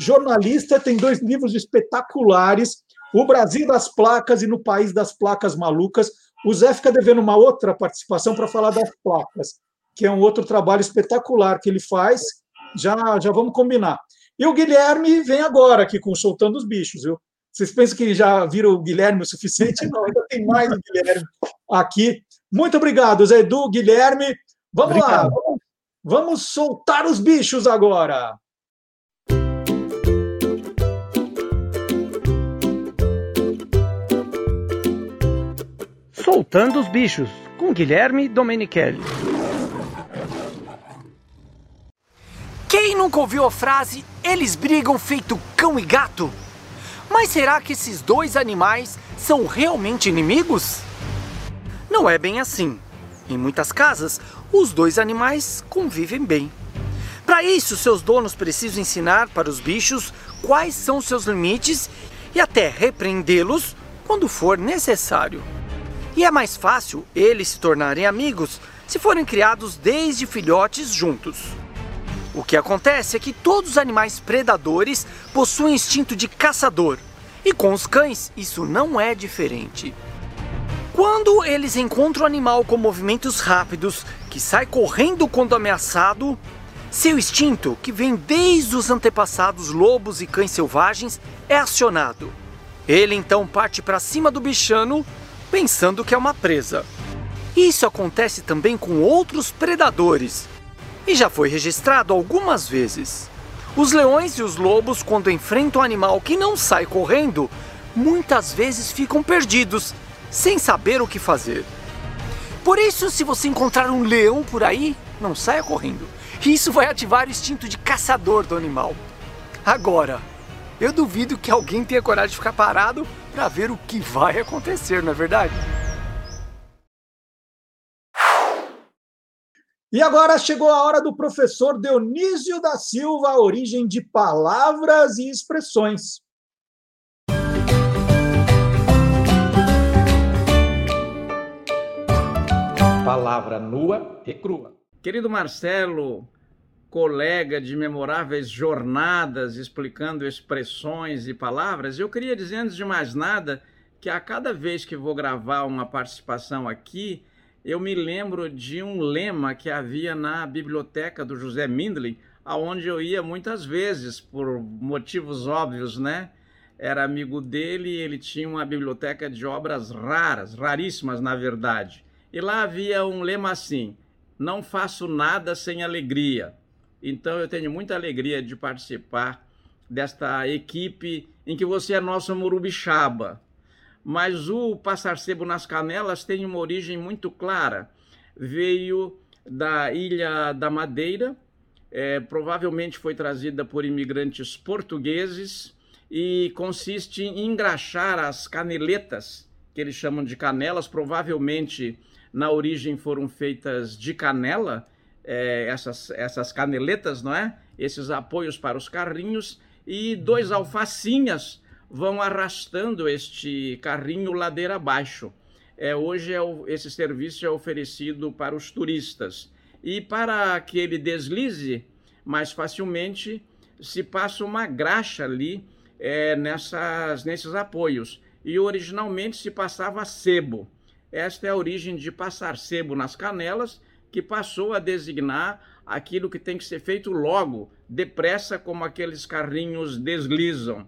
Speaker 1: jornalista, tem dois livros espetaculares, O Brasil das Placas e No País das Placas Malucas. O Zé fica devendo uma outra participação para falar das placas, que é um outro trabalho espetacular que ele faz. Já, já vamos combinar. E o Guilherme vem agora aqui com Soltando os Bichos, viu? Vocês pensam que já viram o Guilherme o suficiente? Não, ainda tem mais o Guilherme aqui. Muito obrigado, Zé Edu, Guilherme. Vamos lá,
Speaker 11: Obrigado.
Speaker 1: vamos, vamos soltar os bichos agora.
Speaker 26: Soltando os bichos, com Guilherme Domenichelli.
Speaker 3: Quem nunca ouviu a frase eles brigam feito cão e gato? Mas será que esses dois animais são realmente inimigos? Não é bem assim. Em muitas casas, os dois animais convivem bem. Para isso, seus donos precisam ensinar para os bichos quais são seus limites e até repreendê-los quando for necessário. E é mais fácil eles se tornarem amigos se forem criados desde filhotes juntos. O que acontece é que todos os animais predadores possuem instinto de caçador, e com os cães isso não é diferente. Quando eles encontram um animal com movimentos rápidos, que sai correndo quando ameaçado, seu instinto, que vem desde os antepassados lobos e cães selvagens, é acionado. Ele então parte para cima do bichano, pensando que é uma presa. Isso acontece também com outros predadores, e já foi registrado algumas vezes. Os leões e os lobos, quando enfrentam um animal que não sai correndo, muitas vezes ficam perdidos, sem saber o que fazer. Por isso, se você encontrar um leão por aí, não saia correndo. Isso vai ativar o instinto de caçador do animal. Agora, eu duvido que alguém tenha coragem de ficar parado para ver o que vai acontecer, não é verdade?
Speaker 1: E agora chegou a hora do professor Dionísio da Silva, a origem de palavras e expressões.
Speaker 27: Palavra nua e crua.
Speaker 28: Querido Marcelo, colega de memoráveis jornadas explicando expressões e palavras, eu queria dizer, antes de mais nada, que a cada vez que vou gravar uma participação aqui, eu me lembro de um lema que havia na biblioteca do José Mindlin, aonde eu ia muitas vezes, por motivos óbvios, né? Era amigo dele e ele tinha uma biblioteca de obras raras, raríssimas na verdade. E lá havia um lema assim: não faço nada sem alegria. Então eu tenho muita alegria de participar desta equipe em que você é nosso Morubixaba. Mas o Passar Sebo nas Canelas tem uma origem muito clara. Veio da Ilha da Madeira, é, provavelmente foi trazida por imigrantes portugueses e consiste em engraxar as caneletas, que eles chamam de canelas, provavelmente na origem foram feitas de canela, é, essas, essas caneletas, não é? Esses apoios para os carrinhos, e dois alfacinhas vão arrastando este carrinho ladeira abaixo. É, hoje é o, esse serviço é oferecido para os turistas. E para que ele deslize mais facilmente, se passa uma graxa ali é, nessas, nesses apoios. E originalmente se passava sebo. Esta é a origem de passar sebo nas canelas, que passou a designar aquilo que tem que ser feito logo, depressa, como aqueles carrinhos deslizam.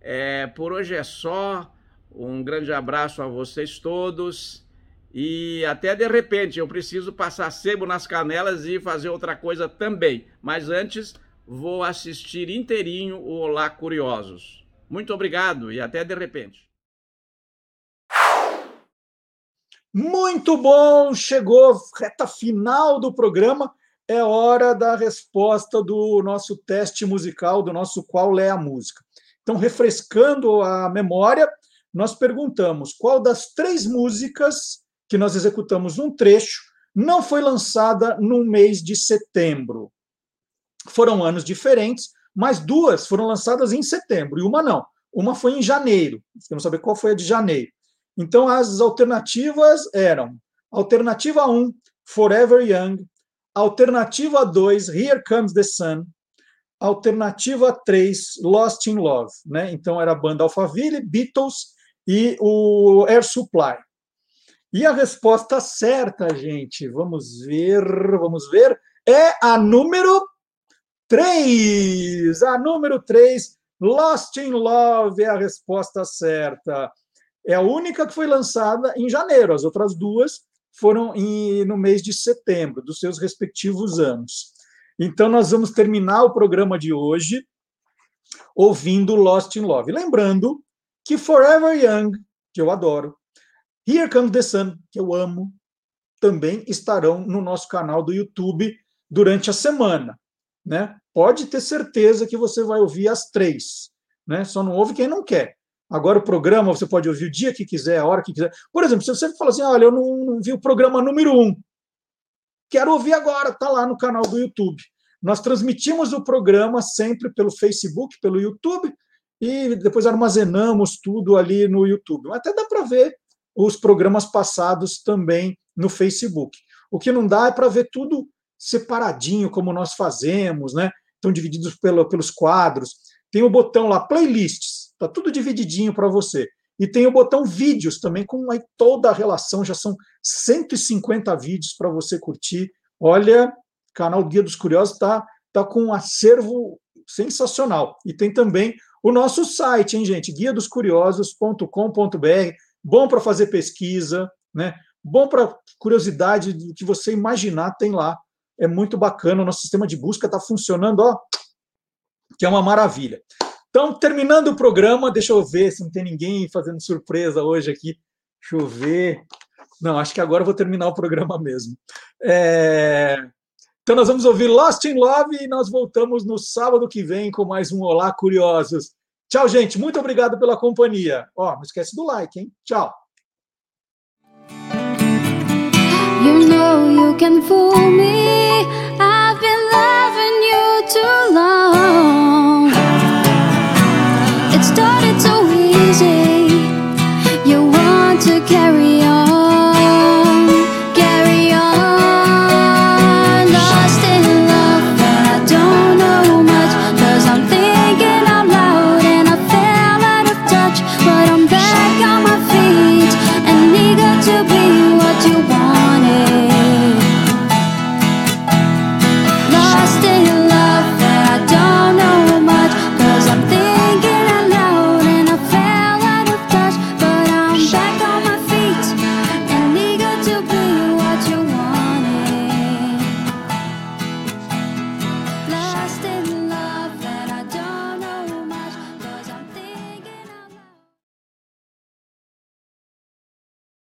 Speaker 28: É, por hoje é só. Um grande abraço a vocês todos. E até de repente eu preciso passar sebo nas canelas e fazer outra coisa também. Mas antes vou assistir inteirinho o Olá Curiosos. Muito obrigado e até de repente.
Speaker 1: Muito bom! Chegou reta final do programa. É hora da resposta do nosso teste musical, do nosso Qual é a Música. Então, refrescando a memória, nós perguntamos qual das três músicas que nós executamos um trecho não foi lançada no mês de setembro. Foram anos diferentes, mas duas foram lançadas em setembro e uma não. Uma foi em janeiro. Queremos saber qual foi a de janeiro. Então, as alternativas eram: alternativa 1, Forever Young, alternativa 2, Here Comes the Sun, alternativa 3, Lost in Love. Né? Então, era a banda Alphaville, Beatles e o Air Supply. E a resposta certa, gente, vamos ver, vamos ver, é a número 3. A número 3, Lost in Love é a resposta certa. É a única que foi lançada em janeiro, as outras duas foram em, no mês de setembro, dos seus respectivos anos. Então, nós vamos terminar o programa de hoje ouvindo Lost in Love. Lembrando que Forever Young, que eu adoro, Here Comes the Sun, que eu amo, também estarão no nosso canal do YouTube durante a semana. Né? Pode ter certeza que você vai ouvir as três. Né? Só não ouve quem não quer. Agora, o programa você pode ouvir o dia que quiser, a hora que quiser. Por exemplo, se você fala assim: olha, eu não vi o programa número um, quero ouvir agora, está lá no canal do YouTube. Nós transmitimos o programa sempre pelo Facebook, pelo YouTube, e depois armazenamos tudo ali no YouTube. Até dá para ver os programas passados também no Facebook. O que não dá é para ver tudo separadinho, como nós fazemos, né? Estão divididos pelo, pelos quadros. Tem o botão lá, playlists Está tudo divididinho para você. E tem o botão vídeos também, com aí toda a relação, já são 150 vídeos para você curtir. Olha, canal Guia dos Curiosos está tá com um acervo sensacional. E tem também o nosso site, hein, gente? guia dos. Bom para fazer pesquisa, né? Bom para curiosidade do que você imaginar, tem lá. É muito bacana. O nosso sistema de busca está funcionando, ó, que é uma maravilha. Então, terminando o programa, deixa eu ver se não tem ninguém fazendo surpresa hoje aqui. Deixa eu ver. Não, acho que agora eu vou terminar o programa mesmo. É... Então, nós vamos ouvir Lost in Love e nós voltamos no sábado que vem com mais um Olá Curiosos. Tchau, gente. Muito obrigado pela companhia. Ó, não esquece do like, hein? Tchau.
Speaker 4: You know you can fool me. I've been loving you too long.